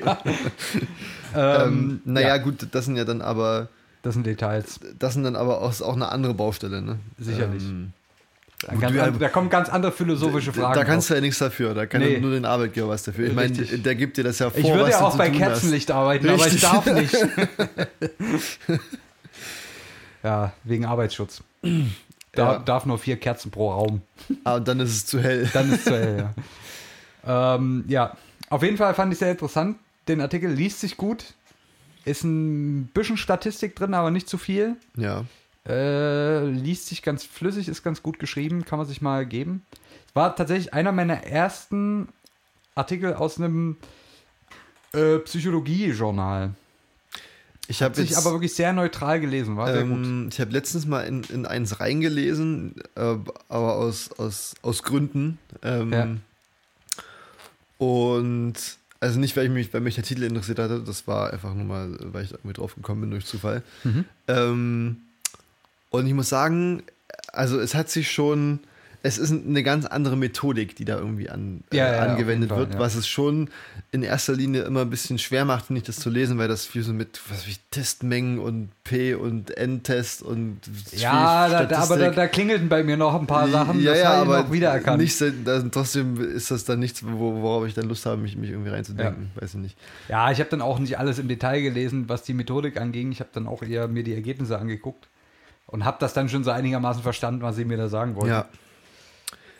Ähm, Ähm, naja, ja, gut, das sind ja dann aber, das sind Details. das sind dann aber auch, auch eine andere Baustelle, ne? Sicherlich. Ähm, du- an- da kommen ganz andere philosophische Fragen. Da kannst auf. du ja nichts dafür, da kann Nee. ja nur den Arbeitgeber was dafür. Ich meine, Richtig. der gibt dir das ja vor, ich würde ja auch bei tun hast. Kerzenlicht arbeiten, aber ich Richtig. darf nicht. ja, wegen Arbeitsschutz. Da Ja. darf nur vier Kerzen pro Raum. Aber dann ist es zu hell. Dann ist es zu hell, ja. ähm, ja, auf jeden Fall fand ich sehr interessant. Den Artikel liest sich gut. Ist ein bisschen Statistik drin, aber nicht zu viel. Ja. Äh, liest sich ganz flüssig, ist ganz gut geschrieben, kann man sich mal geben. War tatsächlich einer meiner ersten Artikel aus einem äh, Psychologie-Journal. Ich habe Sich jetzt, aber wirklich sehr neutral gelesen, war sehr gut. ähm, ich habe letztens mal in, in eins reingelesen, äh, aber aus, aus, aus Gründen. Ähm, Ja. Und also nicht, weil ich mich, weil mich der Titel interessiert hatte, das war einfach nur mal, weil ich irgendwie drauf gekommen bin durch Zufall. Mhm. Ähm, und ich muss sagen, also es hat sich schon, es ist eine ganz andere Methodik, die da irgendwie an, Ja, äh, ja, angewendet Fall, wird, ja. was es schon in erster Linie immer ein bisschen schwer macht, finde ich, das zu lesen, weil das viel so mit was ich, Testmengen und P und N-Test und Ja, da, da, aber da, da klingelten bei mir noch ein paar Sachen, ja, das ja, habe ich noch wiedererkannt. Nicht, so- da, trotzdem ist das dann nichts, wo, worauf ich dann Lust habe, mich, mich irgendwie reinzudenken. Weiß ich nicht. Ja, ich habe dann auch nicht alles im Detail gelesen, was die Methodik anging. Ich habe dann auch eher mir die Ergebnisse angeguckt und habe das dann schon so einigermaßen verstanden, was sie mir da sagen wollten. Ja.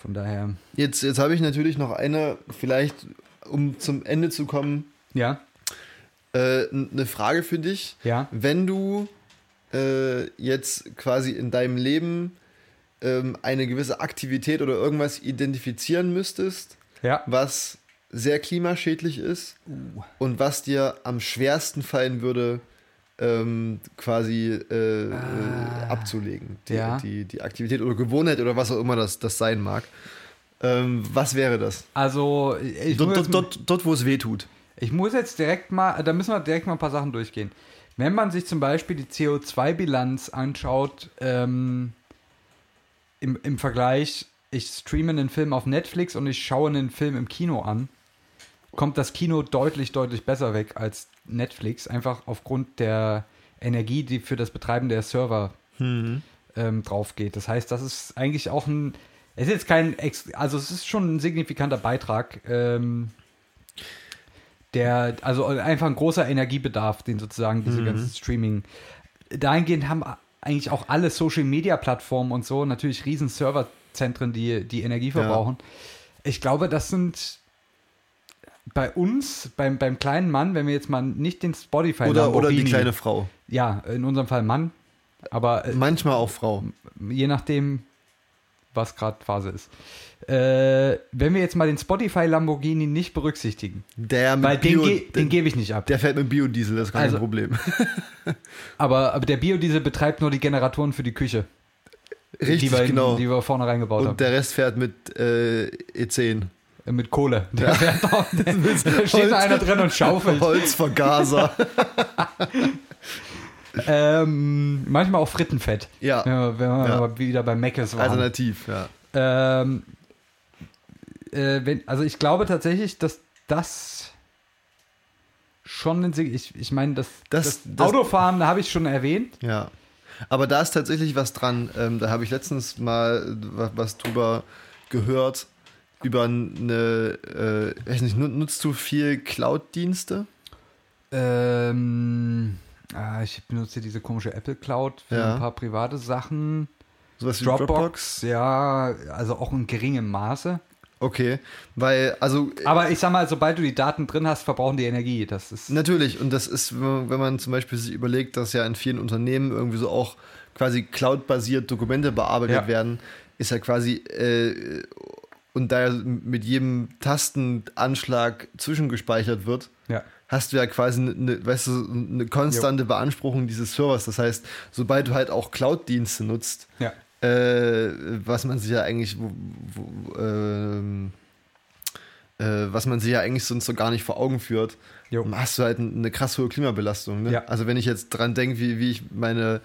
Von daher, Jetzt, jetzt habe ich natürlich noch eine, vielleicht, um zum Ende zu kommen, ja, äh, eine Frage für dich. ja, Wenn du äh, jetzt quasi in deinem Leben ähm, eine gewisse Aktivität oder irgendwas identifizieren müsstest, ja. was sehr klimaschädlich ist Uh. und was dir am schwersten fallen würde, ähm, quasi äh, äh, abzulegen. Die, ja. die, die Aktivität oder Gewohnheit oder was auch immer das, das sein mag. Ähm, was wäre das? Also, Dort, dort, dort, dort, wo es weh tut. ich muss jetzt direkt mal, da müssen wir direkt mal ein paar Sachen durchgehen. Wenn man sich zum Beispiel die CO2-Bilanz anschaut, ähm, im, im Vergleich, ich streame einen Film auf Netflix und ich schaue einen Film im Kino an, kommt das Kino deutlich, deutlich besser weg als Netflix, einfach aufgrund der Energie, die für das Betreiben der Server ähm, drauf geht. Das heißt, das ist eigentlich auch ein, es ist jetzt kein, also es ist schon ein signifikanter Beitrag, ähm, der, also einfach ein großer Energiebedarf, den sozusagen diese ganzen Streaming, dahingehend haben eigentlich auch alle Social Media Plattformen und so natürlich riesen Serverzentren, die, die Energie verbrauchen. Ich glaube, das sind bei uns, beim, beim kleinen Mann, wenn wir jetzt mal nicht den Spotify Oder, oder die kleine Frau. ja, in unserem Fall Mann, aber äh, Manchmal auch Frau. je nachdem, was gerade Phase ist. Äh, wenn wir jetzt mal den Spotify Lamborghini nicht berücksichtigen, Der mit weil Bio, den, ge den gebe ich nicht ab. der fährt mit Biodiesel, das ist kein Also- Problem. Aber, aber der Biodiesel betreibt nur die Generatoren für die Küche, Richtig, die, wir, genau. die wir vorne reingebaut Und haben. der Rest fährt mit äh, E10. Äh, Mit Kohle. Der fährt auch, da steht da einer drin und schaufelt. Holzvergaser. Ähm, manchmal auch Frittenfett. ja, Ja, wenn wir Ja. wieder bei Meckes waren. alternativ, ja. Ähm, äh, wenn, also ich glaube tatsächlich, dass das schon ein Sig ich, ich meine, das, Das- das, Autofahren habe ich schon erwähnt. Ja. Aber da ist tatsächlich was dran. Ähm, da habe ich letztens mal wa- was drüber gehört, über eine, äh, weiß nicht, nu- nutzt du viel Cloud-Dienste? Ähm, ah, ich benutze diese komische Apple Cloud für Ja. ein paar private Sachen. Sowas wie Dropbox, ja, also auch in geringem Maße. Okay, weil, also Aber ich sag mal, sobald du die Daten drin hast, verbrauchen die Energie. Das ist. Natürlich, und das ist, wenn man, wenn man zum Beispiel sich überlegt, dass ja in vielen Unternehmen irgendwie so auch quasi cloud-basiert Dokumente bearbeitet Ja. werden, ist ja quasi, äh, und da mit jedem Tastenanschlag zwischengespeichert wird, Ja. hast du ja quasi eine, eine, weißt du, eine konstante Beanspruchung dieses Servers. Das heißt, sobald du halt auch Cloud-Dienste nutzt, Ja. äh, was man sich ja eigentlich, wo, wo, ähm, äh, was man sich ja eigentlich sonst so gar nicht vor Augen führt, Jo. hast du halt eine krass hohe Klimabelastung. Ne? Ja. Also wenn ich jetzt dran denke, wie, wie ich meine,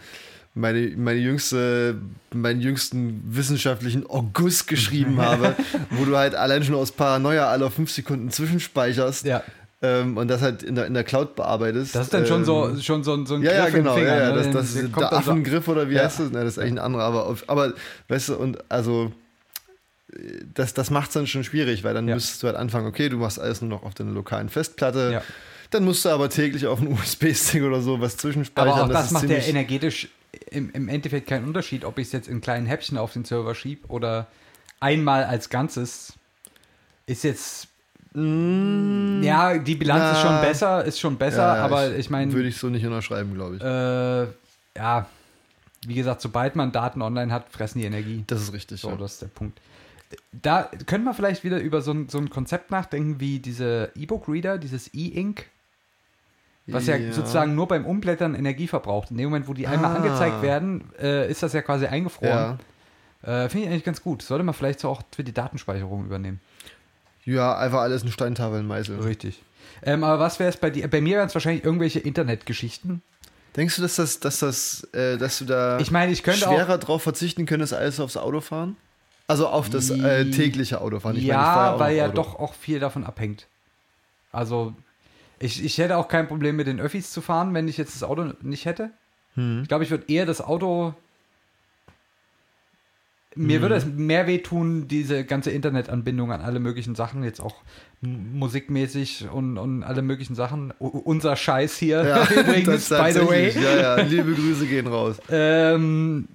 meine, meine jüngste, meinen jüngsten wissenschaftlichen August geschrieben habe, wo du halt allein schon aus Paranoia alle fünf Sekunden zwischenspeicherst Ja. ähm, und das halt in der, in der Cloud bearbeitest. Das ist dann schon so, ähm, schon so, ein- so ein ja, ja, Griff im genau, Finger, ja, ja, ne? das, das ist kommt der Affengriff oder wie Ja. heißt das? Nein, das ist eigentlich ein anderer, aber, aber weißt du, und also das, das macht es dann schon schwierig, weil dann Ja. müsstest du halt anfangen, okay, du machst alles nur noch auf deiner lokalen Festplatte, Ja. dann musst du aber täglich auf einen USB-Stick oder so was zwischenspeichern. Aber auch das, ist macht ja energetisch im, im Endeffekt keinen Unterschied, ob ich es jetzt in kleinen Häppchen auf den Server schiebe oder einmal als Ganzes. Ist jetzt. ja, die Bilanz ist schon Mm. besser, ist schon besser, Ja, ja, aber ich meine, Würde ich so nicht unterschreiben, glaube ich. äh, ja, wie gesagt, sobald man Daten online hat, fressen die Energie. das ist richtig. So, ja. das ist der Punkt. Da können wir vielleicht wieder über so ein, so ein Konzept nachdenken wie diese E-Book-Reader, dieses E-Ink, was ja. sozusagen nur beim Umblättern Energie verbraucht. In dem Moment, wo die einmal Ah. angezeigt werden, äh, ist das ja quasi eingefroren. Ja. Äh, Finde ich eigentlich ganz gut. Sollte man vielleicht so auch für die Datenspeicherung übernehmen. ja, einfach alles in Steintafeln meißeln. Richtig. Ähm, aber was wäre es bei dir? Bei mir wären es wahrscheinlich irgendwelche Internetgeschichten. Denkst du, dass das, dass das, äh, dass du da Ich meine, ich könnte auch. schwerer drauf verzichten könntest, als aufs Autofahren? Also auf das äh, tägliche Autofahren. Ich ja, auch weil ja Auto. doch auch viel davon abhängt. Also, ich, ich hätte auch kein Problem mit den Öffis zu fahren, wenn ich jetzt das Auto nicht hätte. Hm. Ich glaube, ich würde eher das Auto. Mir würde es mehr wehtun, diese ganze Internetanbindung an alle möglichen Sachen, jetzt auch musikmäßig und, und alle möglichen Sachen. U unser Scheiß hier Ja, übrigens, by the way. Ja, ja, liebe Grüße gehen raus. Ähm,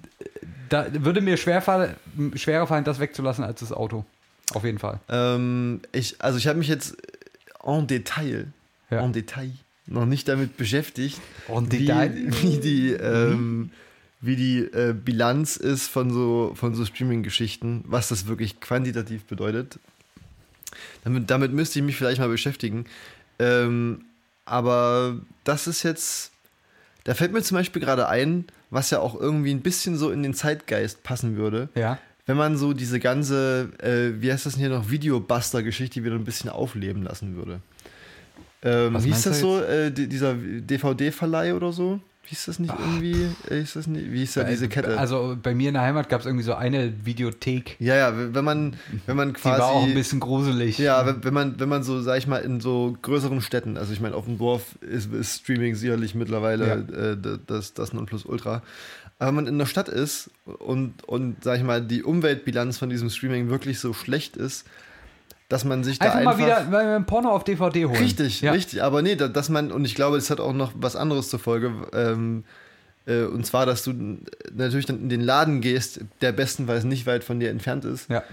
da würde mir schwer fall, schwerer fallen, das wegzulassen als das Auto. Auf jeden Fall. Ähm, ich, also ich habe mich jetzt en Detail, Ja. en Detail noch nicht damit beschäftigt, En wie, Detail? wie die, ähm, wie die äh, Bilanz ist von so, von so Streaming-Geschichten, was das wirklich quantitativ bedeutet. Damit, damit müsste ich mich vielleicht mal beschäftigen. Ähm, aber das ist jetzt, da fällt mir zum Beispiel gerade ein, was ja auch irgendwie ein bisschen so in den Zeitgeist passen würde Ja. wenn man so diese ganze, äh, wie heißt das denn hier noch, Videobuster-Geschichte wieder ein bisschen aufleben lassen würde. Ähm, Was wie hieß das so, äh, die, dieser DVD-Verleih oder so? Hieß das nicht irgendwie? Äh, hieß das nicht, wie hieß da diese Kette? Also bei mir in der Heimat gab es irgendwie so eine Videothek. ja, ja, wenn man, wenn man Die quasi. war auch ein bisschen gruselig. Ja, wenn, wenn man, wenn man so, sag ich mal, in so größeren Städten, also ich meine, auf dem Dorf ist, ist Streaming sicherlich mittlerweile äh, das, das Nonplusultra. Aber wenn man in der Stadt ist und, und, sag ich mal, die Umweltbilanz von diesem Streaming wirklich so schlecht ist, dass man sich da Einfach, einfach. mal wieder ein Porno auf DVD holen. Richtig, ja. richtig. Aber nee, da- dass man, und ich glaube, das hat auch noch was anderes zur Folge. Ähm, äh, und zwar, dass du natürlich dann in den Laden gehst, der bestenfalls nicht weit von dir entfernt ist Ja.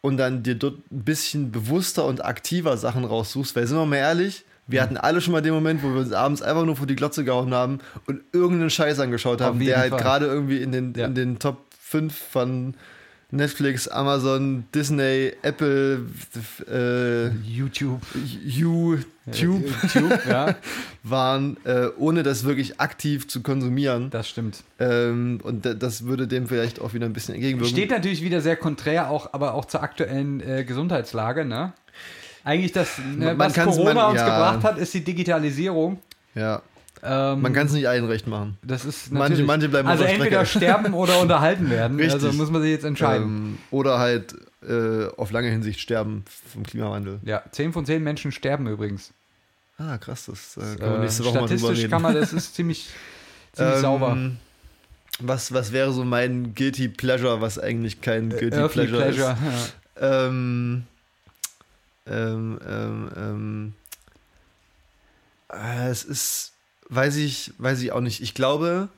und dann dir dort ein bisschen bewusster und aktiver Sachen raussuchst, weil sind wir mal ehrlich, wir Mhm. hatten alle schon mal den Moment, wo wir uns abends einfach nur vor die Glotze gehauen haben und irgendeinen Scheiß angeschaut haben, der halt gerade irgendwie in den, Ja. in den Top 5 von Netflix, Amazon, Disney, Apple, äh, YouTube. YouTube YouTube, ja, waren, äh, ohne das wirklich aktiv zu konsumieren. das stimmt. Ähm, und da- das würde dem vielleicht auch wieder ein bisschen entgegenwirken. Steht natürlich wieder sehr konträr, auch, aber auch zur aktuellen äh, Gesundheitslage, ne? Eigentlich das, ne, was Corona man- uns ja. gebracht hat, ist die Digitalisierung. ja, Ähm, man kann es nicht allen recht machen. das ist manche- manche bleiben Also der entweder sterben oder unterhalten werden. Richtig. Also muss man sich jetzt entscheiden. Ähm, oder halt äh, auf lange Hinsicht sterben vom Klimawandel. Ja, 10 von 10 Menschen sterben übrigens. Ah, krass, das äh, kann man Äh, nächste Woche mal drüber statistisch kann man, das ist ziemlich, ziemlich Ähm, sauber. Was, was wäre so mein Guilty Pleasure, was eigentlich kein Guilty Earthly Pleasure, Pleasure. ist? Ähm, ähm, ähm, ähm, äh, es ist, weiß ich, weiß ich auch nicht. Ich glaube,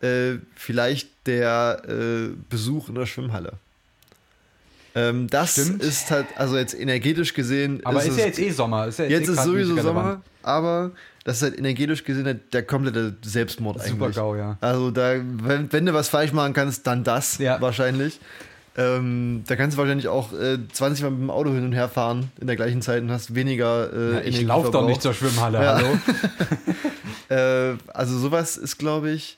äh, vielleicht der äh, Besuch in der Schwimmhalle. Ähm, das Stimmt. ist halt, also jetzt energetisch gesehen. Aber ist, es, ja jetzt eh Sommer. Ist ja jetzt, jetzt eh ist sowieso relevant. Sommer, aber das ist halt energetisch gesehen halt der komplette Selbstmord Super eigentlich. GAU, ja. Also da, wenn, wenn du was falsch machen kannst, dann das Ja. wahrscheinlich. Ähm, da kannst du wahrscheinlich auch äh, 20 Mal mit dem Auto hin und her fahren in der gleichen Zeit und hast weniger äh, Ja, ich laufe doch nicht zur Schwimmhalle, Ja. hallo? Äh, also sowas ist, glaube ich,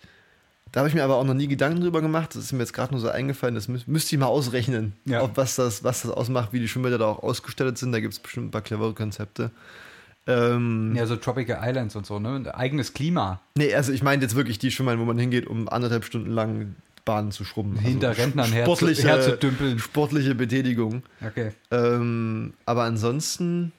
da habe ich mir aber auch noch nie Gedanken drüber gemacht. Das ist mir jetzt gerade nur so eingefallen. Das mü müsste ich mal ausrechnen, Ja. ob was das, was das ausmacht, wie die Schwimmbäder da auch ausgestattet sind. Da gibt es bestimmt ein paar clevere Konzepte. Ähm, Ja, so Tropical Islands und so, ne? Ein eigenes Klima. Nee, also ich meine jetzt wirklich die Schwimmhallen, wo man hingeht, um anderthalb Stunden lang Bahnen zu schrubben. Hinter also Rentnern her sportliche, herzudümpeln. Sportliche Betätigung. Okay. Ähm, aber ansonsten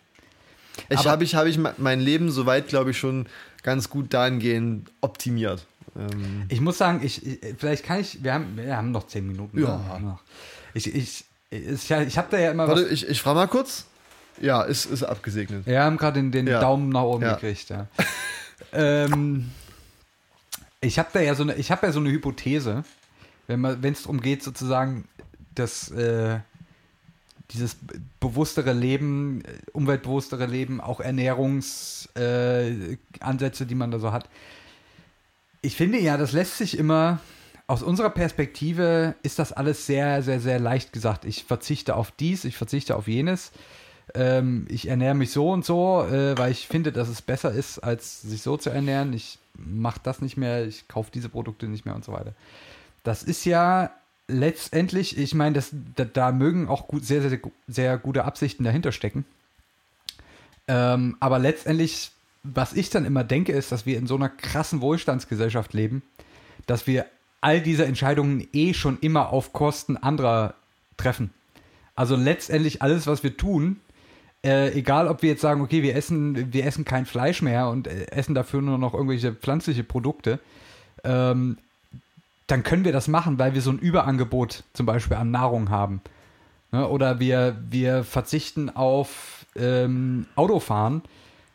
ich habe ich, hab ich me- mein Leben soweit, glaube ich, schon ganz gut dahingehend optimiert. Ähm, Ich muss sagen, ich, ich vielleicht kann ich, wir haben, wir haben noch zehn Minuten. Ja. ne? Noch. Ich, ich, ich, ich habe da ja immer warte, was, ich, ich frage mal kurz. Ja, ist, ist abgesegnet. wir haben gerade den, den Ja. Daumen nach oben Ja. gekriegt, ja. ähm, ich habe da ja so eine, ich habe ja so eine Hypothese, wenn es darum geht, sozusagen, dass äh, dieses bewusstere Leben, äh, umweltbewusstere Leben, auch Ernährungsansätze, äh, die man da so hat. Ich finde ja, das lässt sich immer, aus unserer Perspektive ist das alles sehr, sehr, sehr leicht gesagt. Ich verzichte auf dies, ich verzichte auf jenes. Ähm, ich ernähre mich so und so, äh, weil ich finde, dass es besser ist, als sich so zu ernähren. Ich mache das nicht mehr, ich kaufe diese Produkte nicht mehr und so weiter. Das ist ja letztendlich, ich meine, das, da, da mögen auch gut, sehr, sehr, sehr gute Absichten dahinter stecken. Ähm, aber letztendlich, was ich dann immer denke, ist, dass wir in so einer krassen Wohlstandsgesellschaft leben, dass wir all diese Entscheidungen eh schon immer auf Kosten anderer treffen. Also letztendlich alles, was wir tun, äh, egal ob wir jetzt sagen, okay, wir essen, wir essen kein Fleisch mehr und äh, essen dafür nur noch irgendwelche pflanzliche Produkte, ähm, dann können wir das machen, weil wir so ein Überangebot zum Beispiel an Nahrung haben. Ne? Oder wir, wir verzichten auf ähm, Autofahren,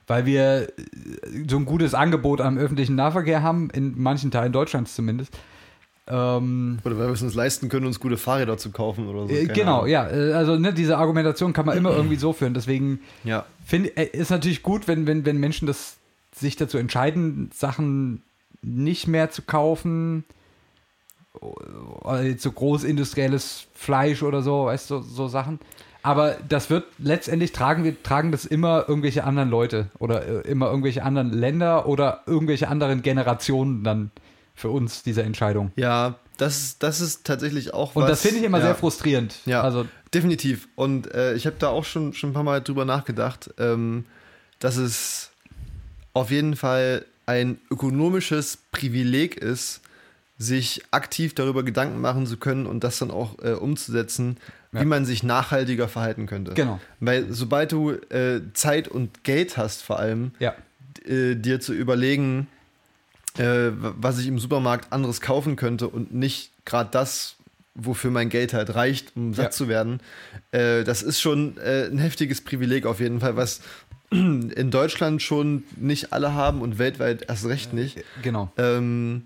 weil wir äh, so ein gutes Angebot am öffentlichen Nahverkehr haben, in manchen Teilen Deutschlands zumindest. Ähm, Oder weil wir es uns leisten können, uns gute Fahrräder zu kaufen oder so. äh, keine genau, Ahnung. ja. äh, Also ne, diese Argumentation kann man immer irgendwie so führen. Deswegen Ja. finde äh, ist natürlich gut, wenn, wenn, wenn Menschen das sich dazu entscheiden, Sachen nicht mehr zu kaufen. Jetzt so großindustrielles Fleisch oder so, weißt du, so, so Sachen. Aber das wird letztendlich tragen wir tragen das immer irgendwelche anderen Leute oder äh, immer irgendwelche anderen Länder oder irgendwelche anderen Generationen dann für uns diese Entscheidung. Ja, das, das ist tatsächlich auch was. Und das finde ich immer ja. sehr frustrierend. Ja, Also definitiv. Und äh, ich habe da auch schon, schon ein paar Mal drüber nachgedacht, ähm, dass es auf jeden Fall ein ökonomisches Privileg ist, sich aktiv darüber Gedanken machen zu können und das dann auch äh, umzusetzen, Ja. wie man sich nachhaltiger verhalten könnte. Genau. Weil sobald du äh, Zeit und Geld hast, vor allem, ja, äh, dir zu überlegen, äh, was ich im Supermarkt anderes kaufen könnte und nicht gerade das, wofür mein Geld halt reicht, um satt Ja. zu werden. Äh, das ist schon äh, ein heftiges Privileg auf jeden Fall, was in Deutschland schon nicht alle haben und weltweit erst recht nicht. genau. Ähm,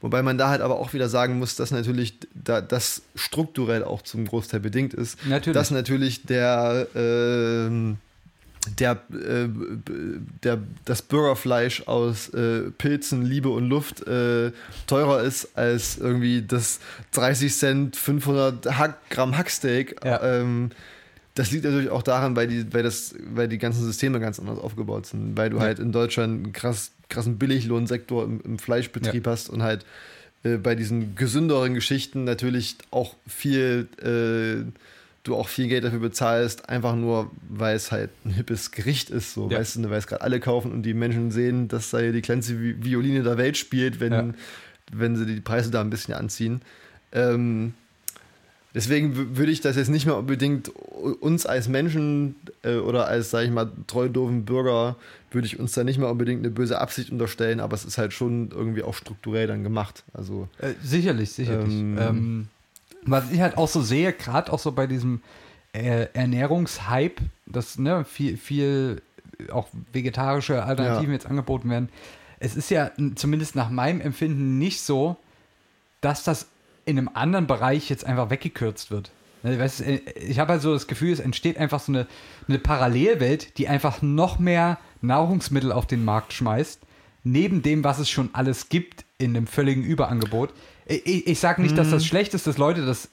wobei man da halt aber auch wieder sagen muss, dass natürlich da, das strukturell auch zum Großteil bedingt ist. Natürlich. Dass natürlich der, ähm, der, äh, der, das Bürgerfleisch aus äh, Pilzen, Liebe und Luft äh, teurer ist als irgendwie das 30 Cent 500 Hack, Gramm Hacksteak. Ja. Ähm, das liegt natürlich auch daran, weil die, weil, das, weil die ganzen Systeme ganz anders aufgebaut sind, weil du Ja. halt in Deutschland einen krass, krassen Billiglohnsektor im, im Fleischbetrieb hast und halt äh, bei diesen gesünderen Geschichten natürlich auch viel, äh, du auch viel Geld dafür bezahlst, einfach nur, weil es halt ein hippes Gericht ist, so, Ja. weißt du, weil es gerade alle kaufen und die Menschen sehen, dass da die kleinste Vi- Violine der Welt spielt, wenn, Ja. wenn sie die Preise da ein bisschen anziehen. Ähm, Deswegen würde ich das jetzt nicht mehr unbedingt uns als Menschen äh, oder als, sage ich mal, treu doofen Bürger, würde ich uns da nicht mehr unbedingt eine böse Absicht unterstellen, aber es ist halt schon irgendwie auch strukturell dann gemacht. Also, Äh, sicherlich, sicherlich. Ähm, Ähm, was ich halt auch so sehe, gerade auch so bei diesem äh, Ernährungshype, dass ne, viel, viel auch vegetarische Alternativen Ja. jetzt angeboten werden. Es ist ja zumindest nach meinem Empfinden nicht so, dass das in einem anderen Bereich jetzt einfach weggekürzt wird. Ne, äh, Ich habe halt so das Gefühl, es entsteht einfach so eine, eine Parallelwelt, die einfach noch mehr Nahrungsmittel auf den Markt schmeißt, neben dem, was es schon alles gibt in einem völligen Überangebot. Ich, ich, sage nicht, dass das schlecht ist, dass Leute das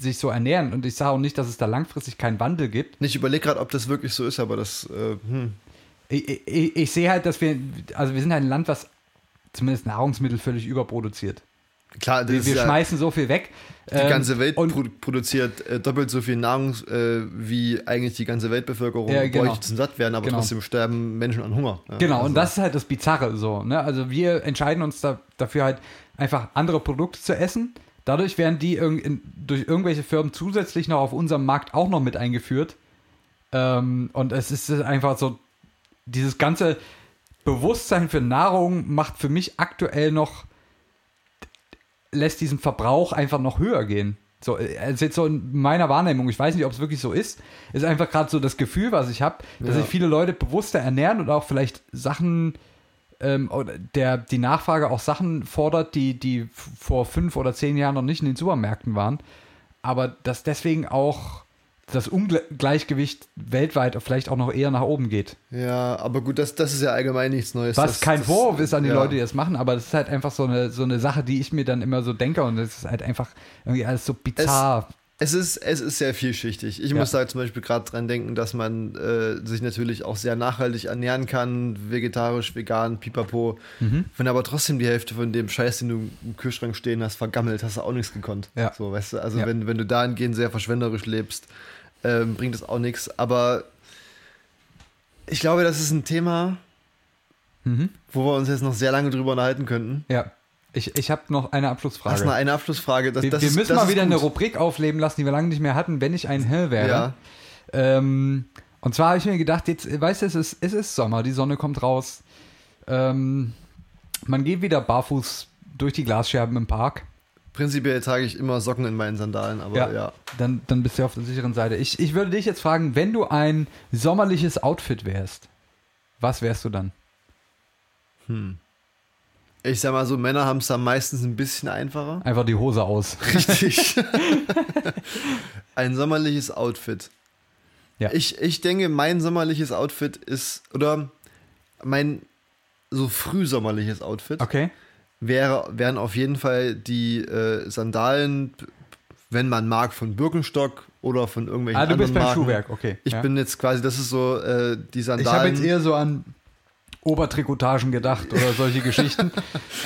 sich so ernähren und ich sage auch nicht, dass es da langfristig keinen Wandel gibt. Ich überlege gerade, ob das wirklich so ist, aber das, äh, hm. Ich, ich, ich sehe halt, dass wir, also wir sind halt ein Land, was zumindest Nahrungsmittel völlig überproduziert. Klar, Wir, wir ja, schmeißen so viel weg. die ähm, ganze Welt produ produziert äh, doppelt so viel Nahrung, äh, wie eigentlich die ganze Weltbevölkerung Ja, genau. bräuchte zum satt werden, aber Genau. trotzdem sterben Menschen an Hunger. Ja, Genau, also, und das ist halt das Bizarre so. Ne? Also wir entscheiden uns da, dafür halt einfach andere Produkte zu essen. Dadurch werden die irg in, durch irgendwelche Firmen zusätzlich noch auf unserem Markt auch noch mit eingeführt. Ähm, und es ist einfach so, dieses ganze Bewusstsein für Nahrung macht für mich aktuell noch, lässt diesen Verbrauch einfach noch höher gehen. So, äh, also jetzt so in meiner Wahrnehmung, ich weiß nicht, ob es wirklich so ist, ist einfach gerade so das Gefühl, was ich habe, dass Ja. sich viele Leute bewusster ernähren und auch vielleicht Sachen, ähm, oder der, die Nachfrage auch Sachen fordert, die, die vor fünf oder zehn Jahren noch nicht in den Supermärkten waren. Aber dass deswegen auch das Ungleichgewicht weltweit vielleicht auch noch eher nach oben geht. Ja, aber gut, das, das ist ja allgemein nichts Neues. Was das, kein das, Vorwurf ist an die ja. Leute, die das machen, aber das ist halt einfach so eine, so eine Sache, die ich mir dann immer so denke und das ist halt einfach irgendwie alles so bizarr. Es ist, es ist sehr vielschichtig. Ich Ja. muss da zum Beispiel gerade dran denken, dass man äh, sich natürlich auch sehr nachhaltig ernähren kann, vegetarisch, vegan, pipapo. Mhm. Wenn aber trotzdem die Hälfte von dem Scheiß, den du im Kühlschrank stehen hast, vergammelt, hast du auch nichts gekonnt. Ja. So, weißt du, also wenn, wenn du dahingehend sehr verschwenderisch lebst, ähm, bringt es auch nichts. Aber ich glaube, das ist ein Thema, Mhm. wo wir uns jetzt noch sehr lange drüber unterhalten könnten. Ja. Ich, ich habe noch eine Hast Abschlussfrage. du noch eine Abschlussfrage? Das, wir das wir ist, müssen mal wieder eine. Rubrik aufleben lassen, die wir lange nicht mehr hatten, wenn ich ein Hell wäre. Ja. Ähm, und zwar habe ich mir gedacht, jetzt, weißt du, es ist, es ist Sommer, die Sonne kommt raus. Ähm, man geht wieder barfuß durch die Glasscherben im Park. Prinzipiell trage ich immer Socken in meinen Sandalen, aber ja. Dann, dann bist du auf der sicheren Seite. Ich, ich würde dich jetzt fragen, wenn du ein sommerliches Outfit wärst, was wärst du dann? Ich sag mal so, Männer haben es da meistens ein bisschen einfacher. Einfach die Hose aus. Richtig. ein sommerliches Outfit. Ja. Ich, ich denke, mein sommerliches Outfit ist, oder mein so frühsommerliches Outfit Okay. Wäre, wären auf jeden Fall die äh, Sandalen, wenn man mag, von Birkenstock oder von irgendwelchen Ah, du bist anderen beim Marken. Schuhwerk, okay. Ich ja. bin jetzt quasi, das ist so äh, die Ich habe Sandalen. jetzt eher so an Obertrikotagen gedacht oder solche Geschichten.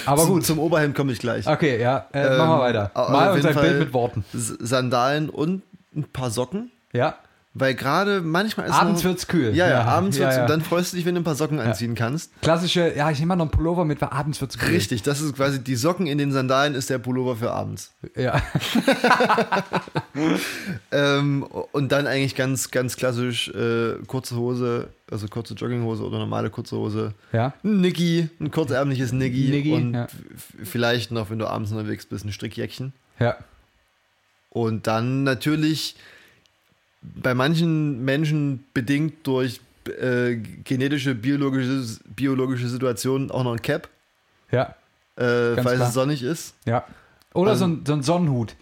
Aber zum, gut. zum Oberhemd komme ich gleich. Okay, ja, äh, Ähm, machen wir weiter. also Mal uns ein Bild mit Worten. Sandalen und ein paar Socken. Ja, Weil gerade manchmal ist abends noch, wird's kühl. Ja, ja, abends ja, wird's ja. und dann freust du dich, wenn du ein paar Socken anziehen kannst. Klassische, ja, ich nehme mal noch einen Pullover mit, weil abends wird's kühl. Richtig, das ist quasi die Socken in den Sandalen ist der Pullover für abends. Ja. Ähm, und dann eigentlich ganz, ganz klassisch äh, kurze Hose, also kurze Jogginghose oder normale kurze Hose. ja. Ein Niggi, ein kurzärmliches Niggi, Niggi, und ja. vielleicht noch, wenn du abends unterwegs bist, ein Strickjäckchen. Ja. Und dann natürlich bei manchen Menschen bedingt durch äh, genetische, biologische, biologische Situationen auch noch ein Cap, Ja. äh, falls klar. es sonnig ist. Ja. Oder Also- so, ein, so ein Sonnenhut.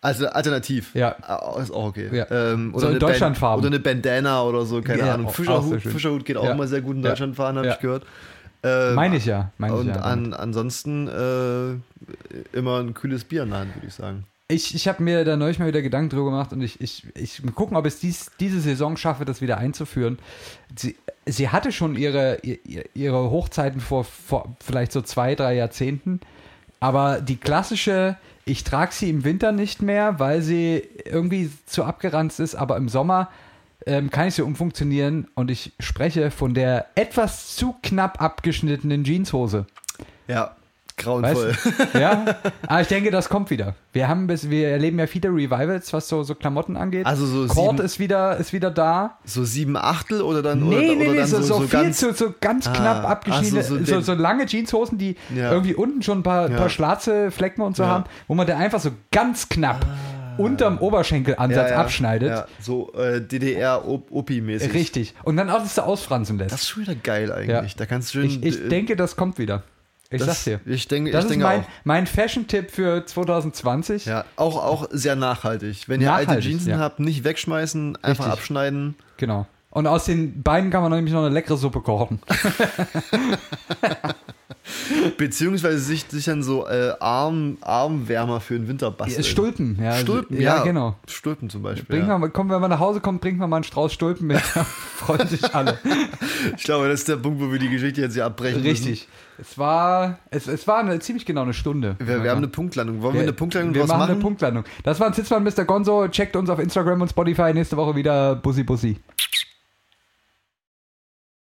Also alternativ. Ja. Ah, Ist auch okay. Ja. Ähm, So in eine Deutschlandfarben. Ban- Oder eine Bandana oder so, keine Ja, Ahnung. Fischerhut. Fischerhut geht auch Ja. immer sehr gut in. Deutschland fahren, habe ich gehört. Ähm, Meine ich ja. Meine ich und ja. an, ansonsten äh, immer ein kühles Bier in der Hand, würde ich sagen. Ich, ich habe mir da neulich mal wieder Gedanken drüber gemacht und ich, ich, ich mal gucken, ob ich es dies, diese Saison schaffe, das wieder einzuführen. Sie, sie hatte schon ihre, ihr- ihre Hochzeiten vor, vor vielleicht so zwei, drei Jahrzehnten, aber die klassische, ich trage sie im Winter nicht mehr, weil sie irgendwie zu abgeranzt ist, aber im Sommer ähm, kann ich sie umfunktionieren und ich spreche von der etwas zu knapp abgeschnittenen Jeanshose. Ja, grauenvoll. Weißt du? Ja, aber ich denke, das kommt wieder. Wir haben bis, wir erleben ja viele Revivals, was so, so Klamotten angeht. Also so Cord sieben- ist wieder, ist wieder da. So sieben Achtel oder dann, Nee, oder, nee, oder nee, dann so, so, viel ganz. zu, so ganz Ah, knapp abgeschiedene, so, so, so so, lange Jeanshosen, die Ja. irgendwie unten schon ein paar, Ja. paar schwarze Flecken und so Ja. haben, wo man da einfach so ganz knapp unterm Oberschenkelansatz abschneidet. So äh, DDR-OPI-mäßig. Richtig. Und dann alles so ausfransen lässt. Das ist schon wieder geil eigentlich. Da kannst du schön, ich, ich denke, das kommt wieder. Ich das, sag's dir. Ich denke, das ich ist denke mein, auch. mein Fashion-Tipp für 2020. Ja, auch, auch sehr nachhaltig. Wenn ihr alte Nachhaltig, Jeans ja. habt, nicht wegschmeißen, einfach Richtig. abschneiden. Genau. Und aus den Beinen kann man nämlich noch eine leckere Suppe kochen. Beziehungsweise sich, sich dann so äh, Arm, Armwärmer für den Winter basteln. Stulpen, ja. Stulpen, ja, ja. genau. Stulpen zum Beispiel. Bringen Ja. wir, kommen, wenn man nach Hause kommt, bringen wir mal einen Strauß Stulpen mit. Da freuen sich alle. Ich glaube, das ist der Punkt, wo wir die Geschichte jetzt hier abbrechen Richtig. Es war, es, es war eine, ziemlich genau eine Stunde. müssen. Wir, wir haben eine Punktlandung. Wollen wir, eine Punktlandung wir machen machen? eine Punktlandung. Das war ein Sitzmann Mr. Gonzo. Checkt uns auf Instagram und Spotify. Nächste Woche wieder Bussi Bussi.